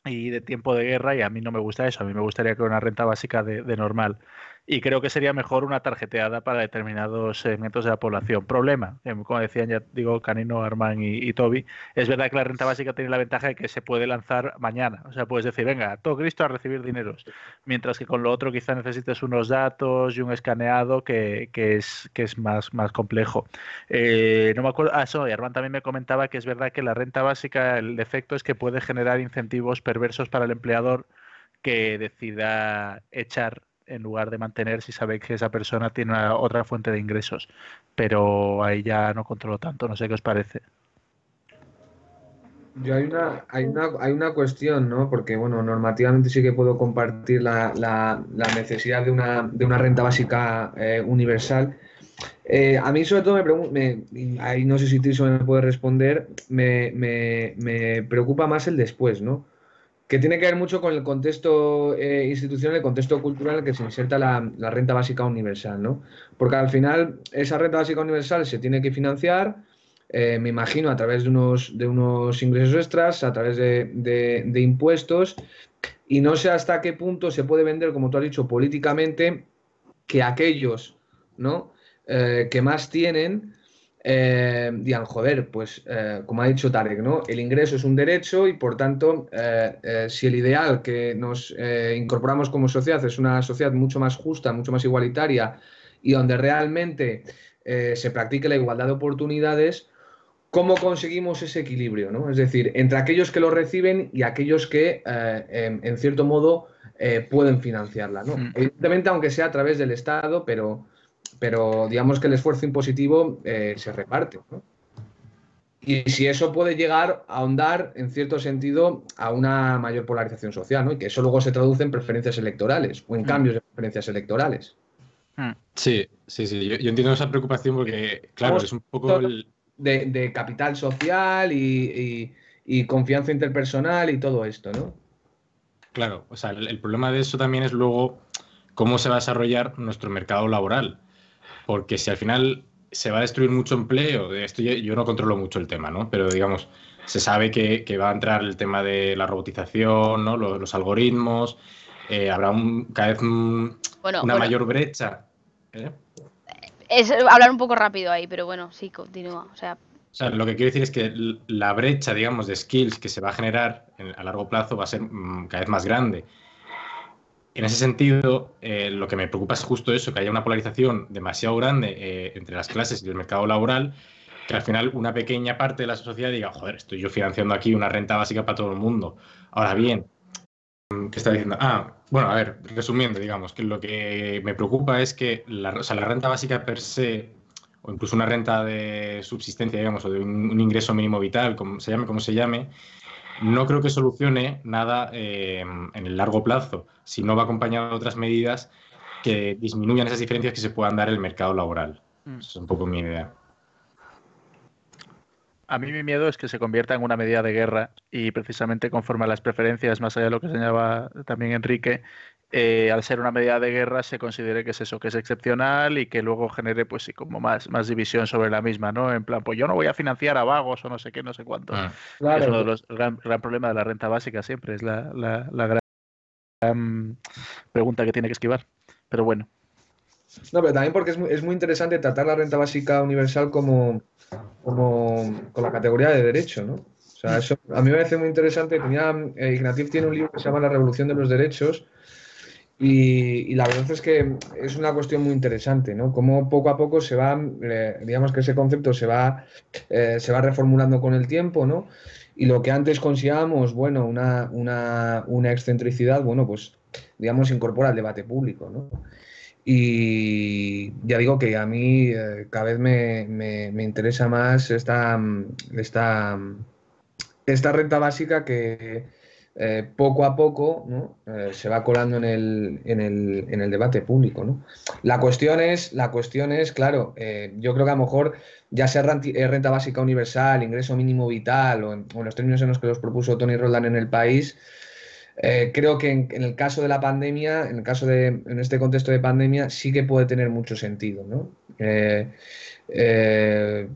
y de tiempo de guerra y a mí no me gusta eso, a mí me gustaría que una renta básica de, de normal. Y creo que sería mejor una tarjeteada para determinados segmentos de la población. Problema, eh, como decían ya digo Canino, Armán y, Toby, es verdad que la renta básica tiene la ventaja de que se puede lanzar mañana. O sea, puedes decir, venga, todo Cristo a recibir dineros. Mientras que con lo otro quizá necesites unos datos y un escaneado que, que es, que es más, más complejo. Eh, no me acuerdo, ah, eso, y Armán también me comentaba que es verdad que la renta básica, el efecto es que puede generar incentivos perversos para el empleador que decida echar en lugar de mantener si sabe que esa persona tiene otra fuente de ingresos. Pero ahí ya no controlo tanto, no sé qué os parece. Yo hay una, hay una, hay una cuestión, ¿no? Porque, bueno, normativamente sí que puedo compartir la, la- la necesidad de una, de una renta básica eh, universal. Eh, a mí, sobre todo, me ahí no sé si Tirso me puede responder, me, me- me preocupa más el después, ¿no? Que tiene que ver mucho con el contexto eh, institucional, el contexto cultural en el que se inserta la, renta básica universal, ¿no? Porque al final, esa renta básica universal se tiene que financiar eh, me imagino, a través de unos, de unos ingresos extras, a través de, de- de impuestos, y no sé hasta qué punto se puede vender, como tú has dicho, políticamente, que aquellos ¿no? Eh, que más tienen eh, digan, joder, pues eh, como ha dicho Tarek, ¿no? el ingreso es un derecho y por tanto, eh, eh, si el ideal que nos incorporamos como sociedad es una sociedad mucho más justa, mucho más igualitaria y donde realmente se practique la igualdad de oportunidades, ¿cómo conseguimos ese equilibrio? ¿no? Es decir, entre aquellos que lo reciben y aquellos que, en, en cierto modo, pueden financiarla. ¿no? Mm. Evidentemente, aunque sea a través del Estado, pero, pero digamos que el esfuerzo impositivo eh, se reparte. ¿no? Y si eso puede llegar a ahondar, en cierto sentido, a una mayor polarización social, ¿no? y que eso luego se traduce en preferencias electorales o en Mm. cambios de preferencias electorales. Sí, sí, sí. Yo, yo entiendo esa preocupación porque, claro, es un poco el, De, de capital social y, y- y confianza interpersonal y todo esto, ¿no? Claro, o sea, el, el problema de eso también es luego cómo se va a desarrollar nuestro mercado laboral. Porque si al final se va a destruir mucho empleo, esto yo, yo no controlo mucho el tema, ¿no? Pero digamos, se sabe que, que va a entrar el tema de la robotización, ¿no? Los, los algoritmos, eh, habrá un, cada vez un- Bueno, una bueno, mayor brecha. ¿eh? es hablar un poco rápido ahí, pero bueno, sí, continúa. O sea, O sea, lo que quiero decir es que la brecha, digamos, de skills que se va a generar en- a largo plazo va a ser mm, cada vez más grande. En ese sentido, eh, lo que me preocupa es justo eso, que haya una polarización demasiado grande eh, entre las clases y el mercado laboral, que al final una pequeña parte de la sociedad diga, joder, estoy yo financiando aquí una renta básica para todo el mundo. Ahora bien, ¿qué está diciendo? Ah, bueno, a ver, resumiendo, digamos, que lo que me preocupa es que la, o sea, la renta básica per se o incluso una renta de subsistencia, digamos, o de un, un ingreso mínimo vital, como se llame, como se llame, no creo que solucione nada eh, en el largo plazo, si no va acompañado de otras medidas que disminuyan esas diferencias que se puedan dar en el mercado laboral. Mm. Esa es un poco mi idea. A mí mi miedo es que se convierta en una medida de guerra y precisamente conforme a las preferencias, más allá de lo que señalaba también Enrique, eh, al ser una medida de guerra se considere que es eso, que es excepcional y que luego genere pues sí como más, más división sobre la misma, ¿no? En plan, pues yo no voy a financiar a vagos o no sé qué, no sé cuántos. Mm. Claro. Es uno de los gran, gran problema de la renta básica siempre, es la, la- la gran, gran pregunta que tiene que esquivar. Pero bueno, No, pero también porque es muy, es muy interesante tratar la renta básica universal como, como con la categoría de derecho, ¿no? O sea, eso a mí me parece muy interesante. Tenía, eh, tiene un libro que se llama La Revolución de los Derechos y, y la verdad es que es una cuestión muy interesante, ¿no? Cómo poco a poco se va, eh, digamos que ese concepto se va, eh, se va reformulando con el tiempo, ¿no? Y lo que antes considerábamos, bueno, una, una, una excentricidad, bueno, pues digamos incorpora al debate público, ¿no? Y ya digo que a mí eh, cada vez me, me- me interesa más esta, mm, esta, esta renta básica que eh, poco a poco ¿no? Eh, se va colando en el, en el, en el debate público. ¿no? La cuestión es, la cuestión es claro, yo creo que a lo mejor ya sea renta básica universal, ingreso mínimo vital o en, o en los términos en los que los propuso Tony Roldán en el país, eh, creo que en, el caso de la pandemia, en el caso de, en este contexto de pandemia, sí que puede tener mucho sentido, ¿no? Eh, eh,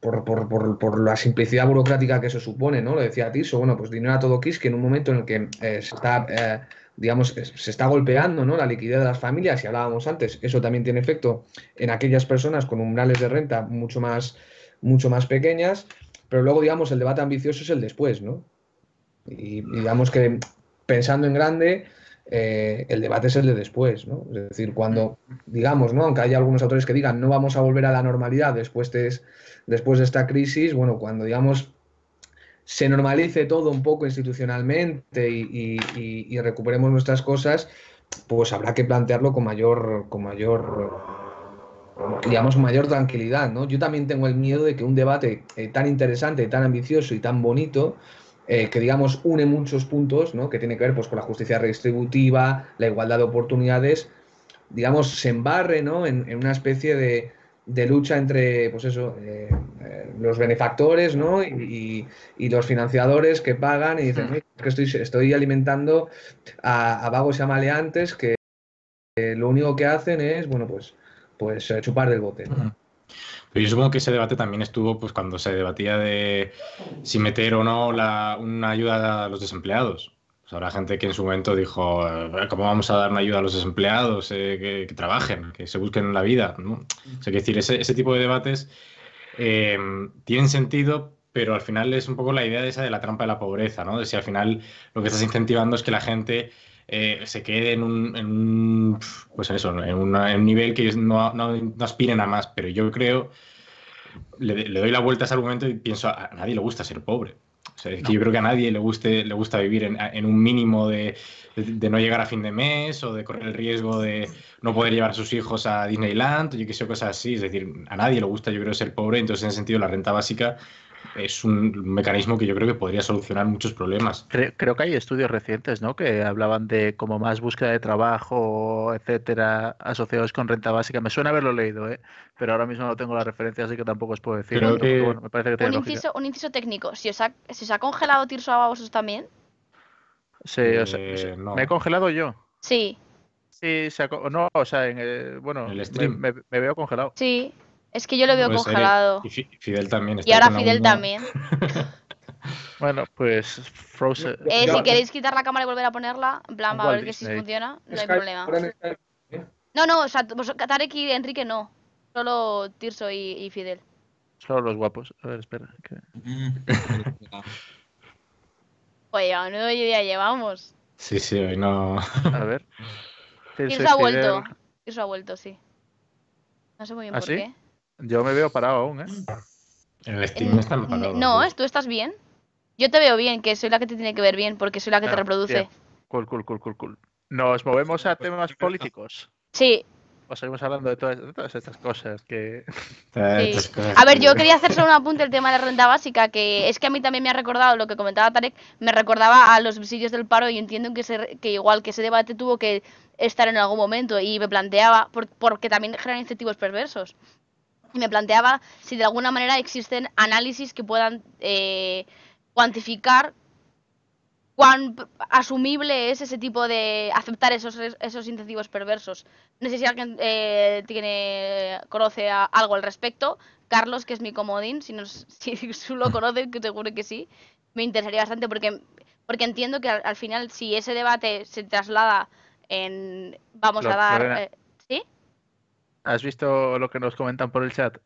por, por- por- la simplicidad burocrática que eso supone, ¿no? Lo decía Tiso, bueno, pues dinero a todo quis, que en un momento en el que se está, digamos, se está golpeando, ¿no? La liquidez de las familias, y hablábamos antes, eso también tiene efecto en aquellas personas con umbrales de renta mucho más, mucho más pequeñas, pero luego, digamos, el debate ambicioso es el después, ¿no? Y digamos que pensando en grande, eh, el debate es el de después, ¿no? Es decir, cuando, digamos, ¿no? Aunque haya algunos autores que digan no vamos a volver a la normalidad después de, después de esta crisis, bueno, cuando, digamos, se normalice todo un poco institucionalmente y, y- y- y recuperemos nuestras cosas, pues habrá que plantearlo con mayor, con mayor, digamos, mayor tranquilidad, ¿no? Yo también tengo el miedo de que un debate eh, tan interesante, tan ambicioso y tan bonito, eh, que digamos une muchos puntos, ¿no? Que tiene que ver pues, con la justicia redistributiva, la igualdad de oportunidades, digamos, se embarre, ¿no? En, en una especie de, de lucha entre, pues eso, eh, eh, los benefactores, ¿no? Y, y- y los financiadores que pagan y dicen, "Mira, es que estoy, estoy alimentando a, a vagos y a maleantes que lo único que hacen es, bueno, pues, pues chupar del bote. ¿no? Pero yo supongo que ese debate también estuvo pues cuando se debatía de si meter o no la- una ayuda a los desempleados. Pues habrá gente que en su momento dijo, "Eh, ¿cómo vamos a dar una ayuda a los desempleados? Eh, que, que trabajen, que se busquen la vida. ¿no? Decir, ese, ese tipo de debates eh, tienen sentido, pero al final es un poco la idea de esa de la trampa de la pobreza, ¿no? De si al final lo que estás incentivando es que la gente eh, se quede en un, en un, pues eso, en, una- en un nivel que no, no- no aspiren a más. Pero yo creo, le, le doy la vuelta a ese argumento y pienso, a nadie le gusta ser pobre. O sea, es que yo creo que a nadie le, guste, le gusta vivir en, en un mínimo de, de- de no llegar a fin de mes o de correr el riesgo de no poder llevar a sus hijos a Disneyland o yo qué sé, cosas así. Es decir, a nadie le gusta, yo creo, ser pobre. Entonces, en ese sentido, la renta básica es un mecanismo que yo creo que podría solucionar muchos problemas. Creo, creo que hay estudios recientes, ¿no? Que hablaban de como más búsqueda de trabajo, etcétera, asociados con renta básica. Me suena haberlo leído, ¿eh? Pero ahora mismo no tengo la referencia, así que tampoco os puedo decir. Creo otro, pero que- bueno, me parece que tiene Un inciso, un inciso técnico. Si os ha, si os ha congelado Tirso a vosotros también. Sí, o sea, Eh, no. me he congelado yo. Sí, Sí, se ha no, o sea, en el- bueno, En el me, stream. me- me veo congelado. sí. Es que yo lo veo Puede ser, congelado. Y Fi- Fidel también. Y está ahora Fidel también. *laughs* Bueno, pues Frozen. Eh, si queréis quitar la cámara y volver a ponerla, en plan, para ver que si funciona, no hay problema. ¿eh? No, no, o sea, vos- Tarek y Enrique no. Solo Tirso y, y Fidel. Solo los guapos. A ver, espera. que-. *laughs* Oye, a menudo día llevamos. Sí, sí, hoy no. A ver. *laughs* Tirso ha vuelto. Tirso ha vuelto, sí. No sé muy bien ¿Ah, por sí? qué. Yo me veo parado aún, ¿eh? En el Steam están parados. No, sí. ¿eh? ¿tú estás bien? Yo te veo bien, que soy la que te tiene que ver bien, porque soy la que te Ah, reproduce. bien. Cool, cool, cool, cool, cool. Nos movemos a temas políticos. Sí, o seguimos hablando de todas, de todas estas cosas que... *laughs* Eh, Sí. A ver, yo quería hacer solo un apunte el tema de la renta básica, que es que a mí también me ha recordado lo que comentaba Tarek, me recordaba a los subsidios del paro y entiendo que, se, que igual que ese debate tuvo que estar en algún momento y me planteaba, por- porque también generan incentivos perversos, y me planteaba si de alguna manera existen análisis que puedan eh, cuantificar cuán asumible es ese tipo de aceptar esos, esos incentivos perversos. No sé si alguien eh, tiene conoce a- algo al respecto. Carlos, que es mi comodín, si, nos, *laughs* si lo conoces, que seguro que sí, me interesaría bastante porque, porque entiendo que al, al final si ese debate se traslada en vamos a dar... Lorena. eh. ¿Has visto lo que nos comentan por el chat?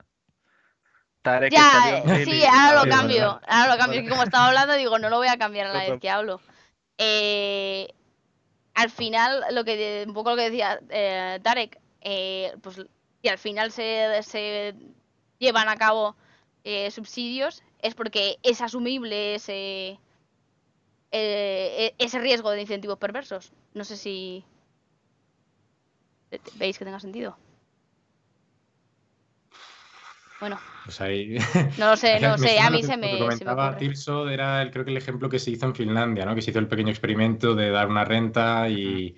Tarek Ya, eh, sí, ahora Ah, lo cambio. Ahora lo cambio. Vale. Es que como estaba hablando, digo, no lo voy a cambiar a la vez que hablo. Eh, al final, lo que un poco lo que decía eh, Tarek, eh, pues si al final se, se llevan a cabo subsidios, es porque es asumible ese, e- ese riesgo de incentivos perversos. No sé si veis que tenga sentido. Bueno, Pues ahí... *laughs* no lo sé, no Me sé, a lo mí se lo me, se comentaba. Tirso era el, creo que el ejemplo que se hizo en Finlandia, ¿no? Que se hizo el pequeño experimento de dar una renta y,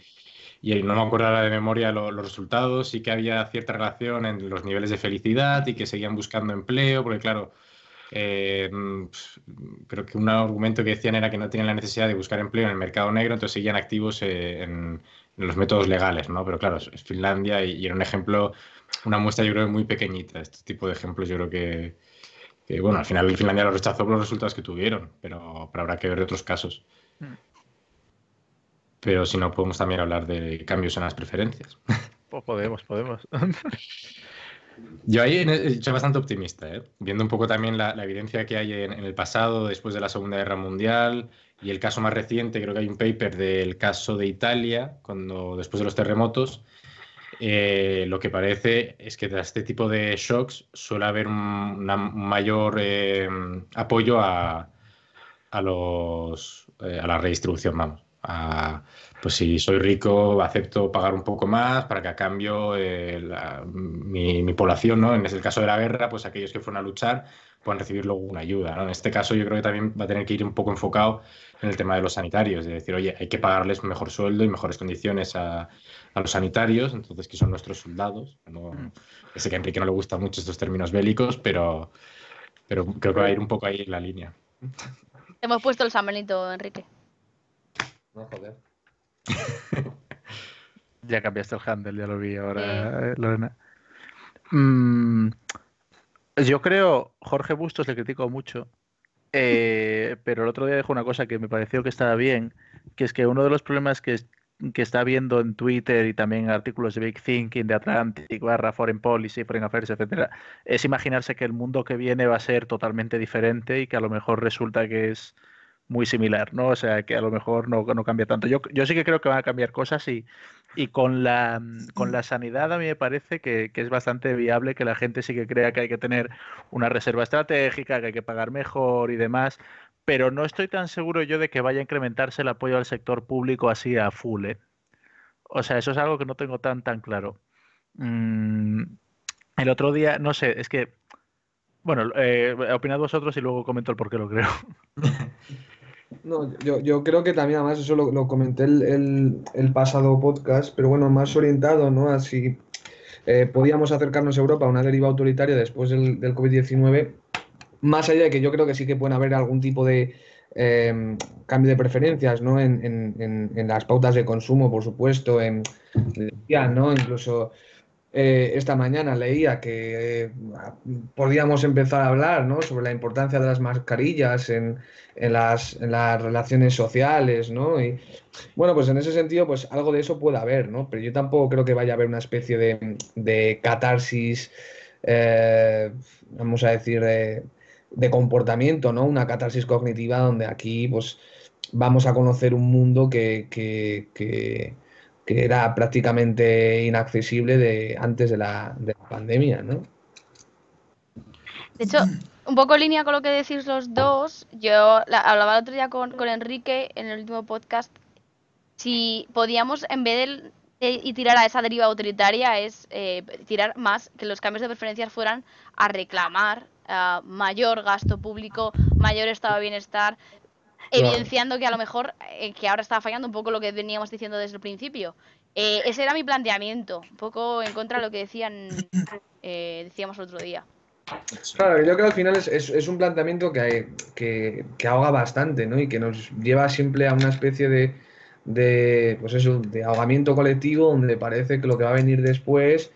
y no me acuerdo ahora de memoria lo- los resultados, sí que había cierta relación en los niveles de felicidad y que seguían buscando empleo, porque claro, eh, creo que un argumento que decían era que no tenían la necesidad de buscar empleo en el mercado negro, entonces seguían activos eh, en, en los métodos legales, ¿no? Pero claro, es Finlandia y, y era un ejemplo, una muestra yo creo muy pequeñita. Este tipo de ejemplos yo creo que, que, bueno, al final Finlandia lo rechazó por los resultados que tuvieron, pero, pero habrá que ver otros casos. Mm. Pero si no, podemos también hablar de cambios en las preferencias. *laughs* Pues podemos, podemos. *laughs* Yo ahí soy bastante optimista, ¿eh? viendo un poco también la, la evidencia que hay en, en el pasado, después de la Segunda Guerra Mundial, y el caso más reciente, creo que hay un paper del caso de Italia, cuando después de los terremotos, eh, lo que parece es que tras este tipo de shocks suele haber un, mayor eh, apoyo a, a, los, eh, a la redistribución, vamos. Pues si soy rico, acepto pagar un poco más para que a cambio la- mi, población, ¿no? En el caso de la guerra, pues aquellos que fueron a luchar puedan recibir luego una ayuda. En este caso yo creo que también va a tener que ir un poco enfocado en el tema de los sanitarios, de decir, oye, hay que pagarles mejor sueldo y mejores condiciones a, a los sanitarios, entonces que son nuestros soldados. No, ya sé que a Enrique no le gustan mucho estos términos bélicos, pero, pero creo que va a ir un poco ahí en la línea. Hemos puesto el San Benito, Enrique. No, joder. *laughs* Ya cambiaste el handle, ya lo vi ahora, eh, Lorena. Mm, yo creo, Jorge Bustos le critico mucho, eh, pero el otro día dijo una cosa que me pareció que estaba bien, que es que uno de los problemas que, que está viendo en Twitter y también artículos de Big Thinking, de Atlantic, barra Foreign Policy, Foreign Affairs, etcétera, es imaginarse que el mundo que viene va a ser totalmente diferente y que a lo mejor resulta que es muy similar, ¿no? O sea, que a lo mejor no, no cambia tanto. Yo, yo sí que creo que van a cambiar cosas y, y con la, con la sanidad a mí me parece que, que es bastante viable que la gente sí que crea que hay que tener una reserva estratégica, que hay que pagar mejor y demás, pero no estoy tan seguro yo de que vaya a incrementarse el apoyo al sector público así a full, ¿eh? O sea, eso es algo que no tengo tan, tan claro. Mm, el otro día, no sé, es que, bueno, eh, opinad vosotros y luego comento el por qué lo creo. *laughs* No, yo, yo creo que también, además, eso lo, lo comenté el, el- pasado podcast, pero bueno, más orientado, ¿no? Así eh, podíamos acercarnos a Europa a una deriva autoritaria después del, del COVID-19, más allá de que yo creo que sí que pueden haber algún tipo de eh, cambio de preferencias, ¿no? En, en- en- las pautas de consumo, por supuesto, en, ¿no? Incluso eh, esta mañana leía que eh, podíamos empezar a hablar, ¿no? Sobre la importancia de las mascarillas en, las, en las relaciones sociales, ¿no? Y bueno, pues en ese sentido, pues algo de eso puede haber, ¿no? Pero yo tampoco creo que vaya a haber una especie de, de catarsis, eh, vamos a decir, de, de comportamiento, ¿no? Una catarsis cognitiva donde aquí, pues, vamos a conocer un mundo que, que, que, era prácticamente inaccesible de, antes de la, de la pandemia, ¿no? De hecho, un poco en línea con lo que decís los dos, yo la- hablaba el otro día con, con Enrique en el último podcast, si podíamos, en vez de y tirar a esa deriva autoritaria es eh, tirar más que los cambios de preferencias fueran a reclamar uh, mayor gasto público, mayor estado de bienestar, evidenciando que a lo mejor eh, que ahora estaba fallando un poco lo que veníamos diciendo desde el principio. Eh, ese era mi planteamiento, un poco en contra de lo que decían eh, decíamos el otro día. Claro, yo creo que al final es, es- es un planteamiento que, que, que ahoga bastante, ¿no? Y que nos lleva siempre a una especie de, de, pues eso, de ahogamiento colectivo donde parece que lo que va a venir después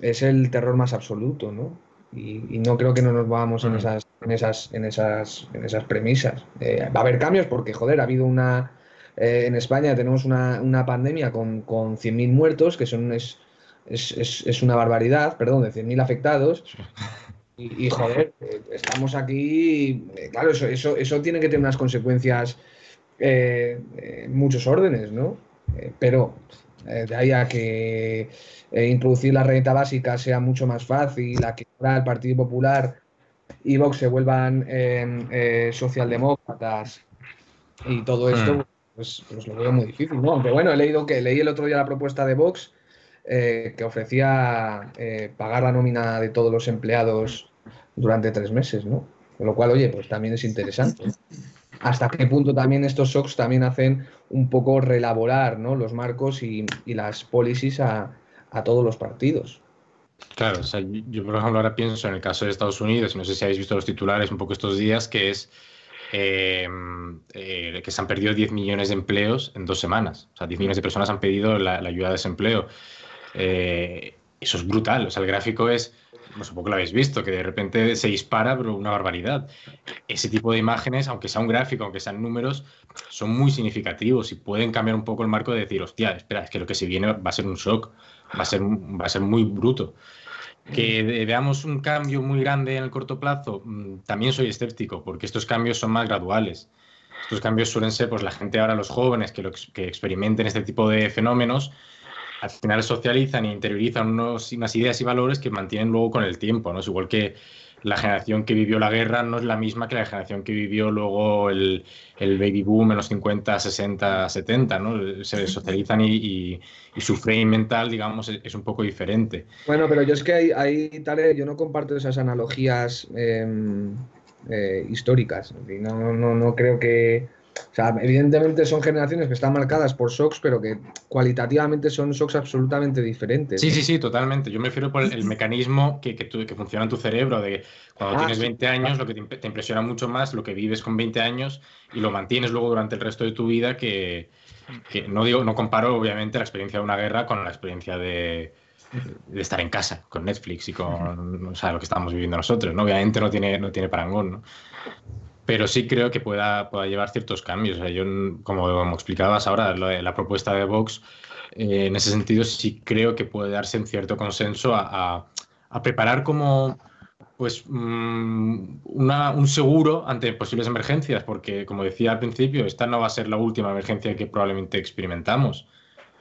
es el terror más absoluto, ¿no? Y, y no creo que no nos vamos en Mm. esas, en esas, en esas, en esas premisas. Eh, va a haber cambios porque, joder, ha habido una... eh, en España tenemos una, una pandemia con, con 100.000 muertos, que son, es, es, es, es una barbaridad, perdón, de 100.000 afectados. Y, y, joder, eh, estamos aquí. claro, eso, eso, eso tiene que tener unas consecuencias eh, en muchos órdenes, ¿no? Pero eh, de ahí a que eh, introducir la renta básica sea mucho más fácil, a que ahora el Partido Popular y Vox se vuelvan eh, eh, socialdemócratas y todo esto, Hmm. pues, pues lo veo muy difícil, ¿no? Aunque bueno, he leído que leí el otro día la propuesta de Vox que ofrecía pagar la nómina de todos los empleados durante tres meses, ¿no? Con lo cual, oye, pues también es interesante. Hasta qué punto también estos shocks también hacen un poco relaborar, ¿no? Los marcos y, y las policies a, a todos los partidos. Claro, o sea, yo, por ejemplo ahora pienso en el caso de Estados Unidos, no sé si habéis visto los titulares un poco estos días, que es eh, eh, que se han perdido 10 millones de empleos en dos semanas. O sea, 10 millones de personas han pedido la, la ayuda de desempleo. Eh, eso es brutal. O sea, el gráfico es, sé, poco lo habéis visto, que de repente se dispara, pero una barbaridad. Ese tipo de imágenes, aunque sea un gráfico, aunque sean números, son muy significativos y pueden cambiar un poco el marco de decir, hostia, espera, es que lo que se viene va a ser un shock, va a ser, va a ser muy bruto. Que veamos un cambio muy grande en el corto plazo, mm, también soy escéptico, porque estos cambios son más graduales. Estos cambios suelen ser, pues la gente ahora, los jóvenes que, lo que experimenten este tipo de fenómenos, al final socializan e interiorizan unos, unas ideas y valores que mantienen luego con el tiempo, ¿no? Es igual que la generación que vivió la guerra no es la misma que la generación que vivió luego el, el baby boom en los 50, 60, 70, ¿no? Se socializan y, y- y su frame mental, digamos, es, es un poco diferente. Bueno, pero yo es que ahí, ahí Tare, yo no comparto esas analogías eh, eh, históricas. No, no, no creo que. O sea, evidentemente son generaciones que están marcadas por shocks, pero que cualitativamente son shocks absolutamente diferentes. Sí, sí, sí, totalmente. Yo me refiero por el, el mecanismo que, que, funciona en tu cerebro, de cuando Ah, tienes sí. 20 años, lo que te, imp- te impresiona mucho más, lo que vives con 20 años y lo mantienes luego durante el resto de tu vida, que, que no digo, no comparo obviamente la experiencia de una guerra con la experiencia de, de estar en casa, con Netflix y con o sea, lo que estamos viviendo nosotros, ¿no? Obviamente no tiene, no tiene parangón, ¿no? Pero sí creo que pueda, pueda llevar ciertos cambios. O sea, yo, como, como explicabas ahora, de la propuesta de Vox, eh, en ese sentido sí creo que puede darse un cierto consenso a, a- a preparar como pues mm, una- un seguro ante posibles emergencias, porque como decía al principio, esta no va a ser la última emergencia que probablemente experimentamos.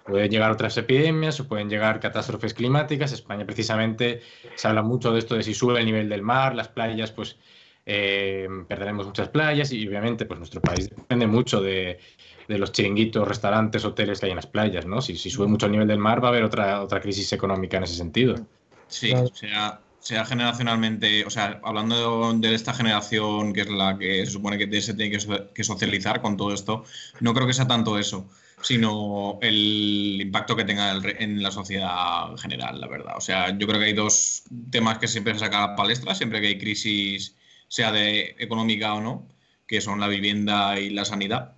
Pueden llegar otras epidemias o pueden llegar catástrofes climáticas. España precisamente se habla mucho de esto de si sube el nivel del mar, las playas, pues eh, perderemos muchas playas y obviamente pues nuestro país depende mucho de, de los chiringuitos, restaurantes, hoteles que hay en las playas, ¿no? Si, si sube mucho el nivel del mar va a haber otra, otra crisis económica en ese sentido. Sí, Claro. sea, sea generacionalmente, o sea, hablando de esta generación que es la que se supone que se tiene que, so- que socializar con todo esto, no creo que sea tanto eso, sino el impacto que tenga el en la sociedad en general, la verdad. O sea, yo creo que hay dos temas que siempre se sacan a la palestra, siempre que hay crisis, sea de económica o no, que son la vivienda y la sanidad.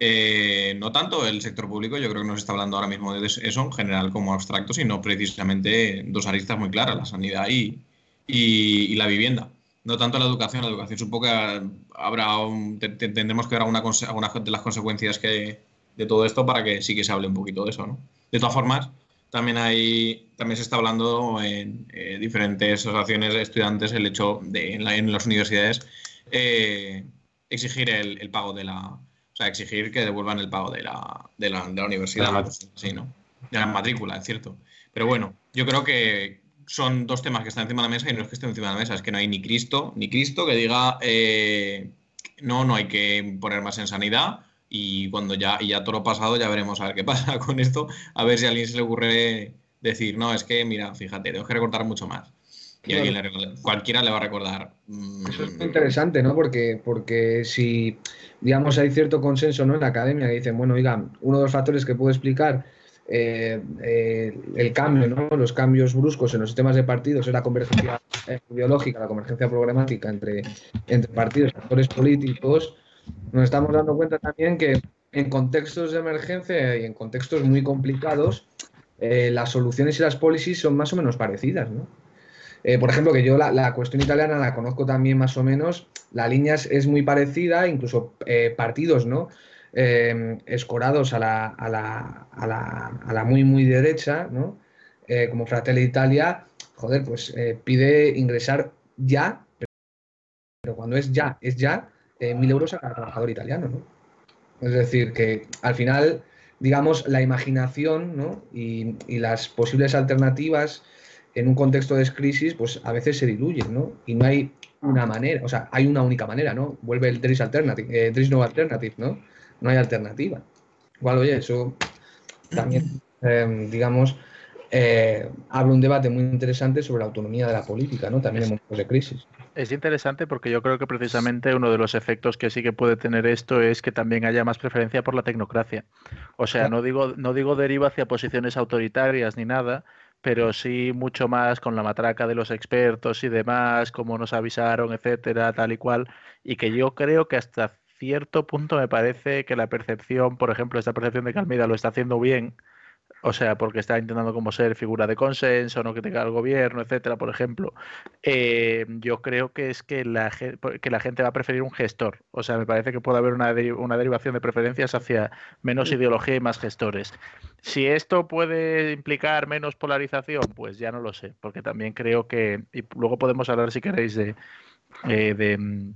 Eh, no tanto el sector público, yo creo que no se está hablando ahora mismo de eso en general como abstracto, sino precisamente dos aristas muy claras, la sanidad y, y- la vivienda. No tanto la educación, la educación supongo que habrá tendremos que ver algunas de las consecuencias que, de todo esto para que sí que se hable un poquito de eso, ¿no? De todas formas, también hay, también se está hablando en eh, diferentes asociaciones de estudiantes el hecho de en, la- en las universidades eh, exigir el, el pago de la, o sea, exigir que devuelvan el pago de la, de la, de la universidad. De la mat- pues, sí, ¿no? De la matrícula, es cierto. Pero bueno, yo creo que son dos temas que están encima de la mesa y no es que estén encima de la mesa, es que no hay ni Cristo, ni Cristo que diga eh, no, no hay que poner más en sanidad Y cuando ya, y ya todo lo pasado, ya veremos a ver qué pasa *laughs* con esto, a ver si a alguien se le ocurre decir, no, es que, mira, fíjate, tengo que recortar mucho más. Y Claro. alguien le cualquiera le va a recordar. mm, Eso es muy interesante, ¿no? Porque, porque si, digamos, hay cierto consenso ¿no? en la academia que dicen, bueno, oiga, uno de los factores que puede explicar eh, eh, el cambio, ¿no? Los cambios bruscos en los sistemas de partidos es la convergencia eh, ideológica, la convergencia programática entre, entre partidos actores políticos, nos estamos dando cuenta también que en contextos de emergencia y en contextos muy complicados, eh, las soluciones y las policies son más o menos parecidas, ¿no? Eh, por ejemplo, que yo la, la cuestión italiana la conozco también más o menos, la línea es, muy parecida, incluso eh, partidos, ¿no? Eh, escorados a la, a, la, a, a la muy, muy derecha, ¿no? Como Fratelli Italia, joder, pues pide ingresar ya, pero cuando es ya, es ya, eh, mil euros a cada trabajador italiano, ¿no? Es decir, que al final, digamos, la imaginación ¿no? y, las posibles alternativas en un contexto de crisis, pues a veces se diluyen, ¿no? Y no hay una manera, o sea, hay una única manera, ¿no? Vuelve el There is alternative, eh, no alternative, ¿no? No hay alternativa. Igual, oye, eso también, eh, digamos, eh, abre un debate muy interesante sobre la autonomía de la política, ¿no? También en momentos de crisis. Es interesante porque yo creo que precisamente uno de los efectos que sí que puede tener esto es que también haya más preferencia por la tecnocracia. O sea, no digo, no digo deriva hacia posiciones autoritarias ni nada, pero sí mucho más con la matraca de los expertos y demás, como nos avisaron, etcétera, tal y cual. Y que yo creo que hasta cierto punto me parece que la percepción, por ejemplo, esta percepción de que Almeida lo está haciendo bien, o sea, porque está intentando como ser figura de consenso, no que tenga el gobierno, etcétera, por ejemplo. Eh, yo creo que es que la, ge- que la gente va a preferir un gestor. O sea, me parece que puede haber una, deri- una derivación de preferencias hacia menos ideología y más gestores. Si esto puede implicar menos polarización, pues ya no lo sé, porque también creo que, y luego podemos hablar si queréis de, eh, de mm,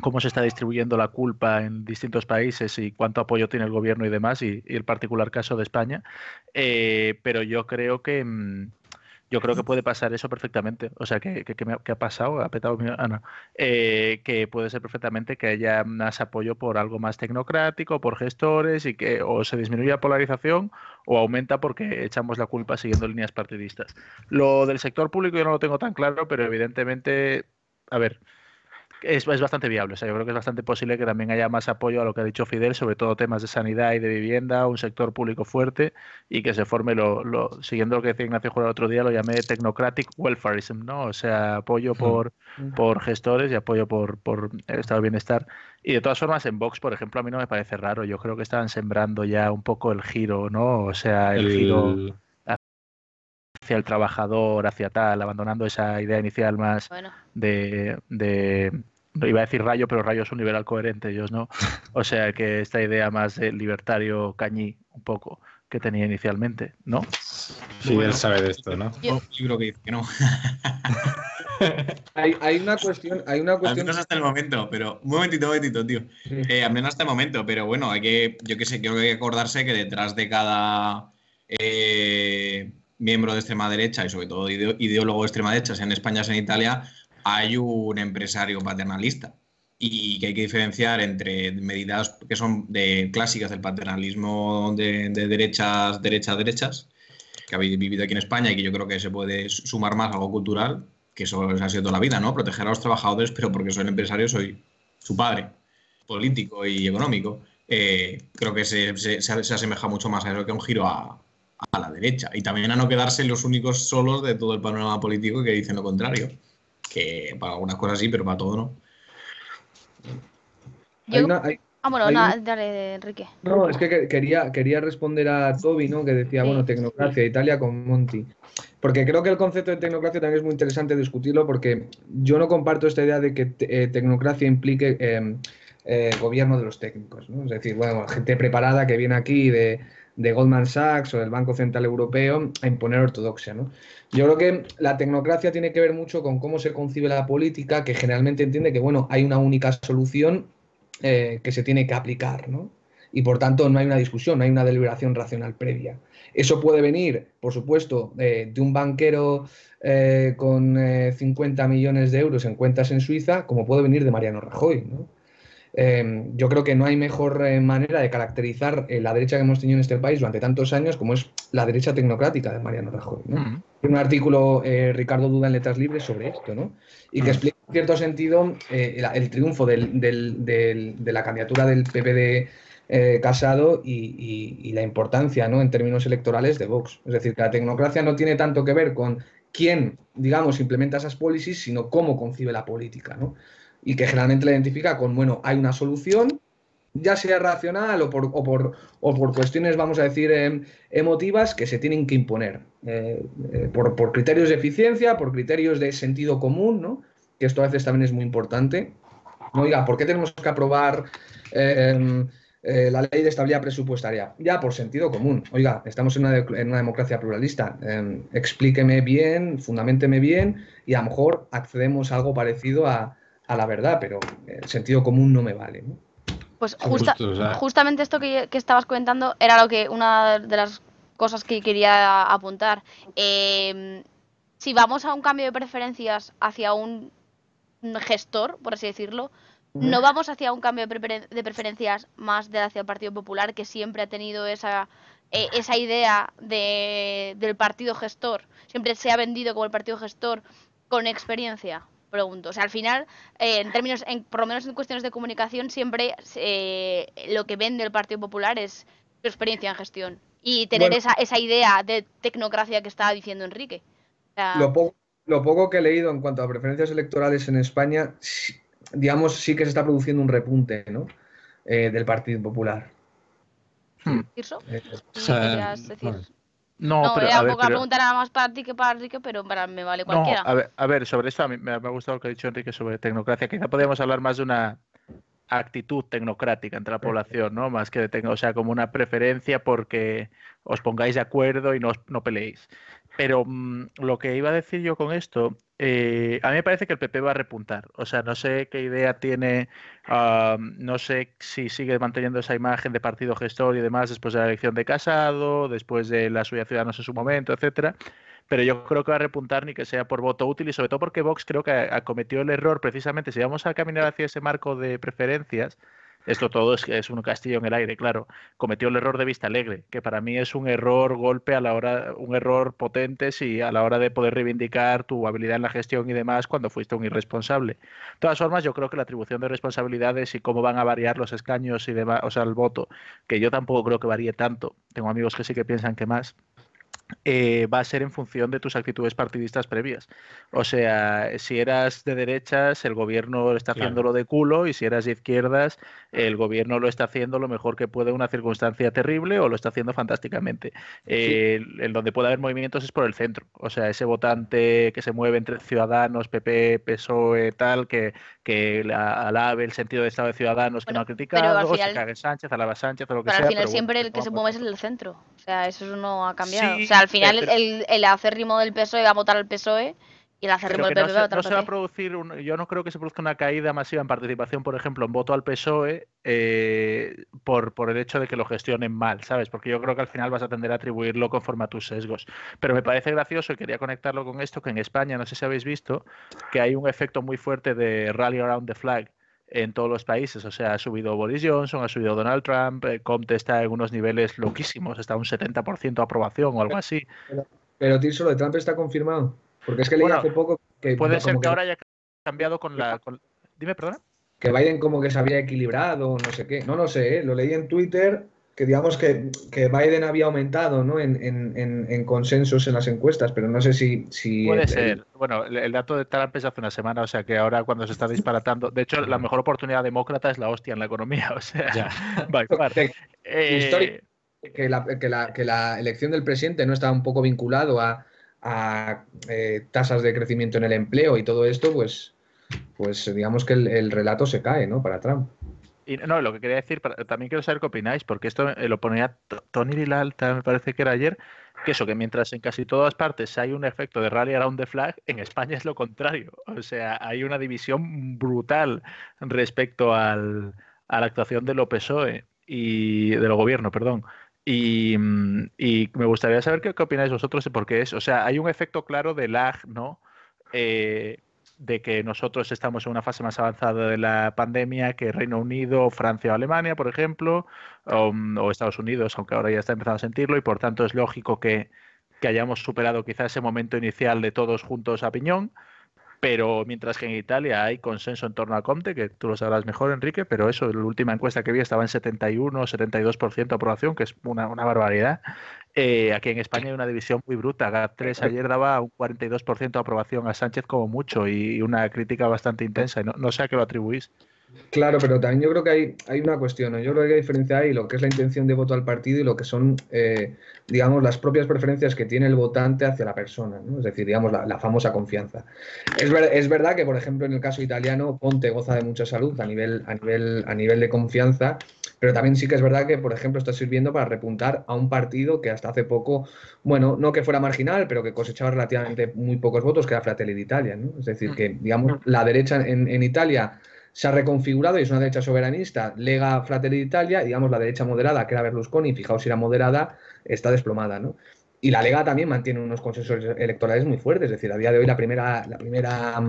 cómo se está distribuyendo la culpa en distintos países y cuánto apoyo tiene el gobierno y demás, y, el particular caso de España. Eh, pero yo creo que mm, yo creo que puede pasar eso perfectamente. O sea, que, que, me ha, pasado, ha petado mi... Ah, no. Eh, que puede ser perfectamente que haya más apoyo por algo más tecnocrático, por gestores, y que o se disminuye la polarización o aumenta porque echamos la culpa siguiendo líneas partidistas. Lo del sector público yo no lo tengo tan claro, pero evidentemente, a ver, es, es, bastante viable. O sea, yo creo que es bastante posible que también haya más apoyo a lo que ha dicho Fidel, sobre todo temas de sanidad y de vivienda, un sector público fuerte y que se forme, lo, lo siguiendo lo que decía Ignacio Jura el otro día, lo llamé technocratic welfareism, ¿no? O sea, apoyo por, mm. por gestores y apoyo por, por el estado de bienestar. Y de todas formas, en Vox, por ejemplo, a mí no me parece raro. Yo creo que estaban sembrando ya un poco el giro, ¿no? O sea, el, el... giro hacia el trabajador, hacia tal, abandonando esa idea inicial más bueno. de, de, iba a decir rayo, pero rayo es un liberal coherente, ellos no. O sea que esta idea más de libertario cañí, un poco, que tenía inicialmente, ¿no? Sí, bueno, él sabe de esto, ¿no? Yo... libro que dice que no. hay, hay, una cuestión, hay una cuestión. Al menos hasta el momento, pero un momentito, un momentito, tío. Eh, al menos hasta el momento, pero bueno, hay que, yo que sé, creo que hay que acordarse que detrás de cada eh, miembro de extrema derecha y sobre todo ideólogo de extrema derecha, sea en España, sea en Italia, hay un empresario paternalista y que hay que diferenciar entre medidas que son de clásicas del paternalismo de, de derechas, derechas, derechas, que habéis vivido aquí en España y que yo creo que se puede sumar más a algo cultural, que eso ha sido toda la vida, ¿no? Proteger a los trabajadores, pero porque soy empresario, soy su padre, político y económico. Eh, creo que se, se, se, asemeja mucho más a eso que a un giro a, a la derecha. Y también a no quedarse los únicos solos de todo el panorama político que dicen lo contrario. Que para algunas cosas sí, pero para todo no. Yo... Hay una, hay, ah, bueno, nada, dale, Enrique. No, es que quería, quería responder a Toby, ¿no? Que decía, sí, bueno, tecnocracia, sí. Italia con Monti. Porque creo que el concepto de tecnocracia también es muy interesante discutirlo, porque yo no comparto esta idea de que eh, tecnocracia implique eh, eh, gobierno de los técnicos, ¿no? Es decir, bueno, gente preparada que viene aquí de, de Goldman Sachs o del Banco Central Europeo a imponer ortodoxia. ¿no? Yo creo que la tecnocracia tiene que ver mucho con cómo se concibe la política, que generalmente entiende que bueno, hay una única solución eh, que se tiene que aplicar, ¿no? y por tanto no hay una discusión, no hay una deliberación racional previa. Eso puede venir, por supuesto, eh, de un banquero eh, con 50 millones de euros en cuentas en Suiza, como puede venir de Mariano Rajoy. ¿no? Eh, yo creo que no hay mejor eh, manera de caracterizar eh, la derecha que hemos tenido en este país durante tantos años como es la derecha tecnocrática de Mariano Rajoy. ¿no? Mm. Un artículo, eh, Ricardo Duda en Letras Libres, sobre esto, ¿no? Y que Mm. explica en cierto sentido el, el triunfo del- del- del- de la candidatura del PP de Casado y, y- y la importancia, ¿no? En términos electorales de Vox. Es decir, que la tecnocracia no tiene tanto que ver con quién, digamos, implementa esas policies, sino cómo concibe la política, ¿no? Y que generalmente la identifica con, bueno, hay una solución, ya sea racional o por, o por, o por cuestiones, vamos a decir, em, emotivas que se tienen que imponer, eh, eh, por, por criterios de eficiencia, por criterios de sentido común, ¿no? Que esto a veces también es muy importante. No, oiga, ¿por qué tenemos que aprobar em, eh, la ley de estabilidad presupuestaria? Ya, por sentido común. Oiga, estamos en una, en una democracia pluralista. em, explíqueme bien, fundamenteme bien y a lo mejor accedemos a algo parecido a, a la verdad, pero el sentido común no me vale. ¿no? Pues justa- Justo, o sea- justamente esto que, que estabas comentando era lo que una de las cosas que quería apuntar. Eh, si vamos a un cambio de preferencias hacia un gestor, por así decirlo, no vamos hacia un cambio de preferencias más de hacia el Partido Popular, que siempre ha tenido esa, eh, esa idea de, del partido gestor. Siempre se ha vendido como el partido gestor con experiencia, pregunto. O sea, al final, eh, en términos, en, por lo menos en cuestiones de comunicación, siempre eh, lo que vende el Partido Popular es su experiencia en gestión. Y tener Bueno. esa, esa idea de tecnocracia que estaba diciendo Enrique. O sea, Lo poco, lo poco que he leído en cuanto a preferencias electorales en España, digamos, sí que se está produciendo un repunte ¿no? Eh, del Partido Popular. Hmm. ¿Tirso? Eh, ¿Qué O sea, querías decir? bueno, No, No, pero era a ver, pero- pregunta era más para ti que para Enrique, pero para me vale No, cualquiera. a ver, a ver, sobre esto a mí me, me ha gustado lo que ha dicho Enrique sobre tecnocracia. Quizá podríamos hablar más de una actitud tecnocrática entre la población, ¿no? Más que de o sea, como una preferencia porque os pongáis de acuerdo y no, os- no peleéis. Pero mm, lo que iba a decir yo con esto, eh, a mí me parece que el PP va a repuntar. O sea, no sé qué idea tiene, ah, no sé si sigue manteniendo esa imagen de partido gestor y demás después de la elección de Casado, después de la suya Ciudadanos en su momento, etcétera pero yo creo que va a repuntar ni que sea por voto útil y sobre todo porque Vox creo que ha- cometió el error precisamente, si vamos a caminar hacia ese marco de preferencias, esto todo es, es un castillo en el aire, claro, cometió el error de Vista Alegre, que para mí es un error golpe a la hora, un error potente si a la hora de poder reivindicar tu habilidad en la gestión y demás cuando fuiste un irresponsable. De todas formas, yo creo que la atribución de responsabilidades y cómo van a variar los escaños y demás, o sea, el voto, que yo tampoco creo que varíe tanto. Tengo amigos que sí que piensan que más eh, va a ser en función de tus actitudes partidistas previas. O sea, si eras de derechas, el gobierno está Claro. haciéndolo de culo, y si eras de izquierdas, el gobierno lo está haciendo lo mejor que puede en una circunstancia terrible o lo está haciendo fantásticamente. Eh, En donde puede haber movimientos es por el centro. O sea, ese votante que se mueve entre Ciudadanos, PP, PSOE, tal, que, que la- alabe el sentido de Estado de Ciudadanos que no ha criticado, al o se final- cague Sánchez, alaba a Sánchez o lo que Pero sea. al final pero bueno, siempre el que se mueve es el del centro. O sea, eso no ha cambiado. Sí, o sea, al final pero- el, el acérrimo del PSOE va a votar al PSOE y el acérrimo del no PP se, va a votar no al se va a PP. producir, un- yo no creo que se produzca una caída masiva en participación, por ejemplo, en voto al PSOE eh, por, por el hecho de que lo gestionen mal, ¿sabes? Porque yo creo que al final vas a tender a atribuirlo conforme a tus sesgos. Pero me parece gracioso y quería conectarlo con esto, que en España, no sé si habéis visto, que hay un efecto muy fuerte de rally around the flag en todos los países. O sea, ha subido Boris Johnson, ha subido Donald Trump, eh, Comte está en unos niveles loquísimos, está un 70% de aprobación o algo así. Pero Tirso, lo de Trump está confirmado. Porque es que leí hace poco que, Puede ser que que- ahora haya cambiado con la... con- Dime, perdona. que Biden como que se había equilibrado, no sé qué. No lo sé, ¿eh? lo leí en Twitter, que digamos que, que Biden había aumentado ¿no? en, en- en- en consensos en las encuestas, pero no sé si... si Puede el- ser. Bueno, el, el dato de Trump es hace una semana, o sea que ahora cuando se está disparatando. De hecho, la mejor oportunidad demócrata es la hostia en la economía, *laughs* o sea, Ya. by *laughs* far. de- Eh, que, la, que, la, que la elección del presidente no estaba un poco vinculado a, a, eh, tasas de crecimiento en el empleo y todo esto, pues, pues digamos que el, el relato se cae, ¿no? Para Trump. Y no, lo que quería decir, también quiero saber qué opináis, porque esto eh, lo ponía Tony Vilalta, me parece que era ayer, que eso, que mientras en casi todas partes hay un efecto de rally around the flag, en España es lo contrario. *laughs* O sea, hay una división brutal respecto al, a la actuación de lo PSOE y del gobierno, perdón. Y, mm, y me gustaría saber qué, qué opináis vosotros, porque es, o sea, hay un efecto claro de lag, ¿no? Eh, de que nosotros estamos en una fase más avanzada de la pandemia que Reino Unido, Francia o Alemania, por ejemplo, o, o Estados Unidos, aunque ahora ya está empezando a sentirlo, y por tanto es lógico que, que hayamos superado quizá ese momento inicial de todos juntos a piñón. Pero mientras que en Italia hay consenso en torno a Conte, que tú lo sabrás mejor, Enrique, pero eso, la última encuesta que vi estaba en 71 o 72% de aprobación, que es una, una barbaridad. Eh, aquí en España hay una división muy bruta. GAT3 ayer daba un 42% de aprobación a Sánchez como mucho y una crítica bastante intensa. Y no, no sé a qué lo atribuís. Claro, pero también yo creo que hay, hay una cuestión, ¿no? Yo creo que hay diferencia ahí lo que es la intención de voto al partido y lo que son, eh, digamos, las propias preferencias que tiene el votante hacia la persona, ¿no? Es decir, digamos, la, la famosa confianza. Es, ver, es, verdad que, por ejemplo, en el caso italiano, Ponte goza de mucha salud a nivel, a nivel, a nivel de confianza, pero también sí que es verdad que, por ejemplo, está sirviendo para repuntar a un partido que hasta hace poco, bueno, no que fuera marginal, pero que cosechaba relativamente muy pocos votos, que era Fratelli d'Italia, ¿no? Es decir, que, digamos, la derecha en, en Italia se ha reconfigurado y es una derecha soberanista, Lega Fratelli d'Italia, digamos la derecha moderada, que era Berlusconi, fijaos si era moderada, está desplomada, ¿no? Y la Lega también mantiene unos consensos electorales muy fuertes, es decir, a día de hoy la primera, la primera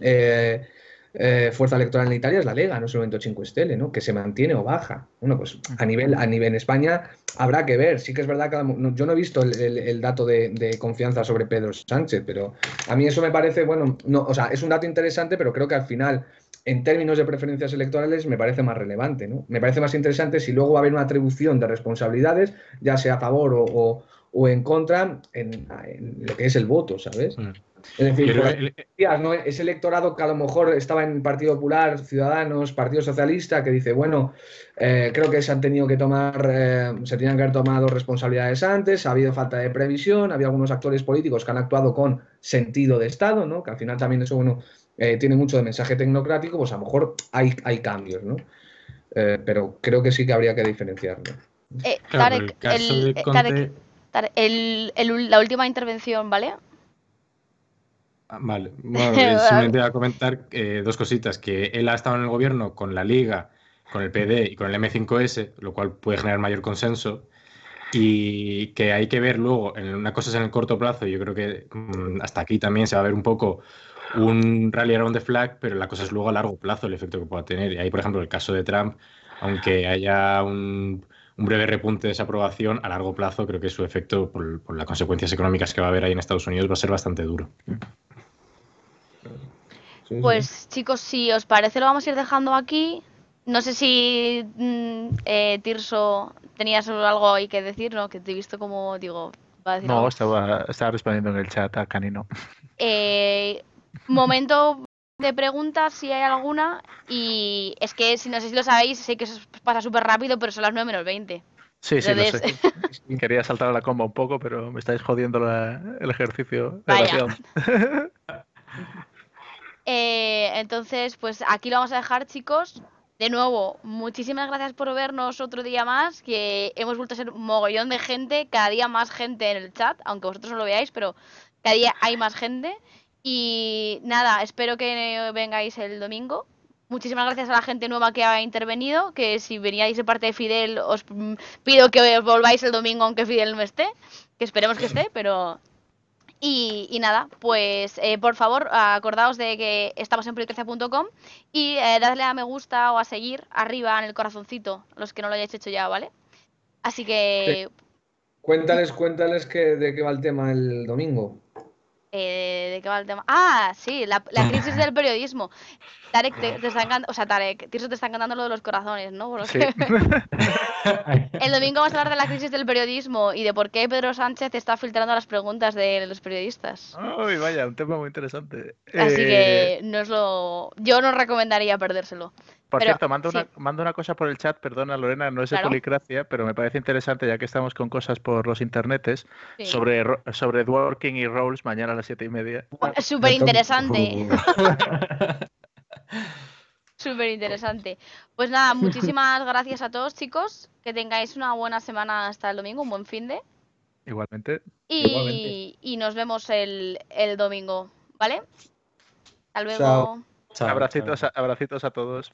eh, eh, fuerza electoral en Italia es la Lega, no Movimiento 5 Stelle, ¿no? Que se mantiene o baja. Bueno, pues a nivel, a nivel en España habrá que ver. Sí que es verdad que yo no he visto el, el, el dato de, de, confianza sobre Pedro Sánchez, pero a mí eso me parece, bueno, no, o sea, es un dato interesante, pero creo que al final en términos de preferencias electorales me parece más relevante. ¿no? Me parece más interesante si luego va a haber una atribución de responsabilidades, ya sea a favor o, o, en contra, en, en, lo que es el voto, ¿sabes? Mm. Es decir, Pero, el, días, ¿no? ese electorado que a lo mejor estaba en Partido Popular, Ciudadanos, Partido Socialista, que dice, bueno, eh, creo que se han tenido que tomar, eh, se tenían que haber tomado responsabilidades antes, ha habido falta de previsión, había algunos actores políticos que han actuado con sentido de Estado, ¿no? que al final también eso, bueno, eh, tiene mucho de mensaje tecnocrático, pues a lo mejor hay, hay cambios, ¿no? Eh, pero creo que sí que habría que diferenciarlo. Eh, Tarek, claro, el, Conte... Tarek, Tarek el, el, la última intervención, ¿vale? Vale, *laughs* bueno, simplemente voy a comentar eh, dos cositas, que él ha estado en el gobierno con la Liga, con el PD y con el M5S, lo cual puede generar mayor consenso, y que hay que ver luego, en una cosa es en el corto plazo, yo creo que mmm, hasta aquí también se va a ver un poco un rally around the flag, pero la cosa es luego a largo plazo el efecto que pueda tener. Y ahí, por ejemplo, el caso de Trump, aunque haya un, un breve repunte de esa aprobación, a largo plazo creo que su efecto, por, por, las consecuencias económicas que va a haber ahí en Estados Unidos, va a ser bastante duro. Pues chicos, si os parece, lo vamos a ir dejando aquí. No sé si mm, eh, Tirso tenías algo ahí que decir, ¿no? Que te he visto como, digo, va a decir No, estaba, estaba, respondiendo en el chat a Canino. Eh, momento de preguntas, si hay alguna. Y es que, si no sé si lo sabéis, sé que eso pasa súper rápido, pero son las 9 menos 20. Sí, sí, Entonces... lo sé. *laughs* *laughs* Quería saltar a la comba un poco, pero me estáis jodiendo la, el ejercicio. Vaya. *laughs* eh, entonces, pues aquí lo vamos a dejar, chicos. De nuevo, muchísimas gracias por vernos otro día más, que hemos vuelto a ser un mogollón de gente, cada día más gente en el chat, aunque vosotros no lo veáis, pero cada día hay más gente. Y nada, espero que vengáis el domingo. Muchísimas gracias a la gente nueva que ha intervenido, que si veníais de parte de Fidel os pido que volváis el domingo aunque Fidel no esté, que esperemos que *laughs* esté, pero... Y, nada, pues eh, por favor acordaos de que estamos en proyectacia.com y eh, dadle a me gusta o a seguir arriba en el corazoncito, los que no lo hayáis hecho ya, ¿vale? Así que... Cuéntales, cuéntales que, de qué va el tema el domingo. Eh, ¿De qué va el tema? Ah, sí, la, la crisis del periodismo. Tarek, te, te está encantando, o sea, Tarek, Tirso te está encantando lo de los corazones, ¿no? Sí. *laughs* el domingo vamos a hablar de la crisis del periodismo y de por qué Pedro Sánchez está filtrando las preguntas de los periodistas. Uy, vaya, un tema muy interesante. Así eh... que no es lo... yo no recomendaría perdérselo. Por pero, cierto, mando, sí. una, mando una cosa por el chat, perdona Lorena, no es de claro. policracia, pero me parece interesante, ya que estamos con cosas por los internetes, sí. sobre, sobre Dworking y Rolls mañana a las siete y media. Súper interesante. Súper *laughs* interesante. Pues nada, muchísimas gracias a todos, chicos. Que tengáis una buena semana hasta el domingo, un buen fin de. Igualmente. Y, Igualmente. y nos vemos el, el, domingo, ¿vale? Hasta luego. Chao. Chao, abracitos, chao. A, abracitos a todos.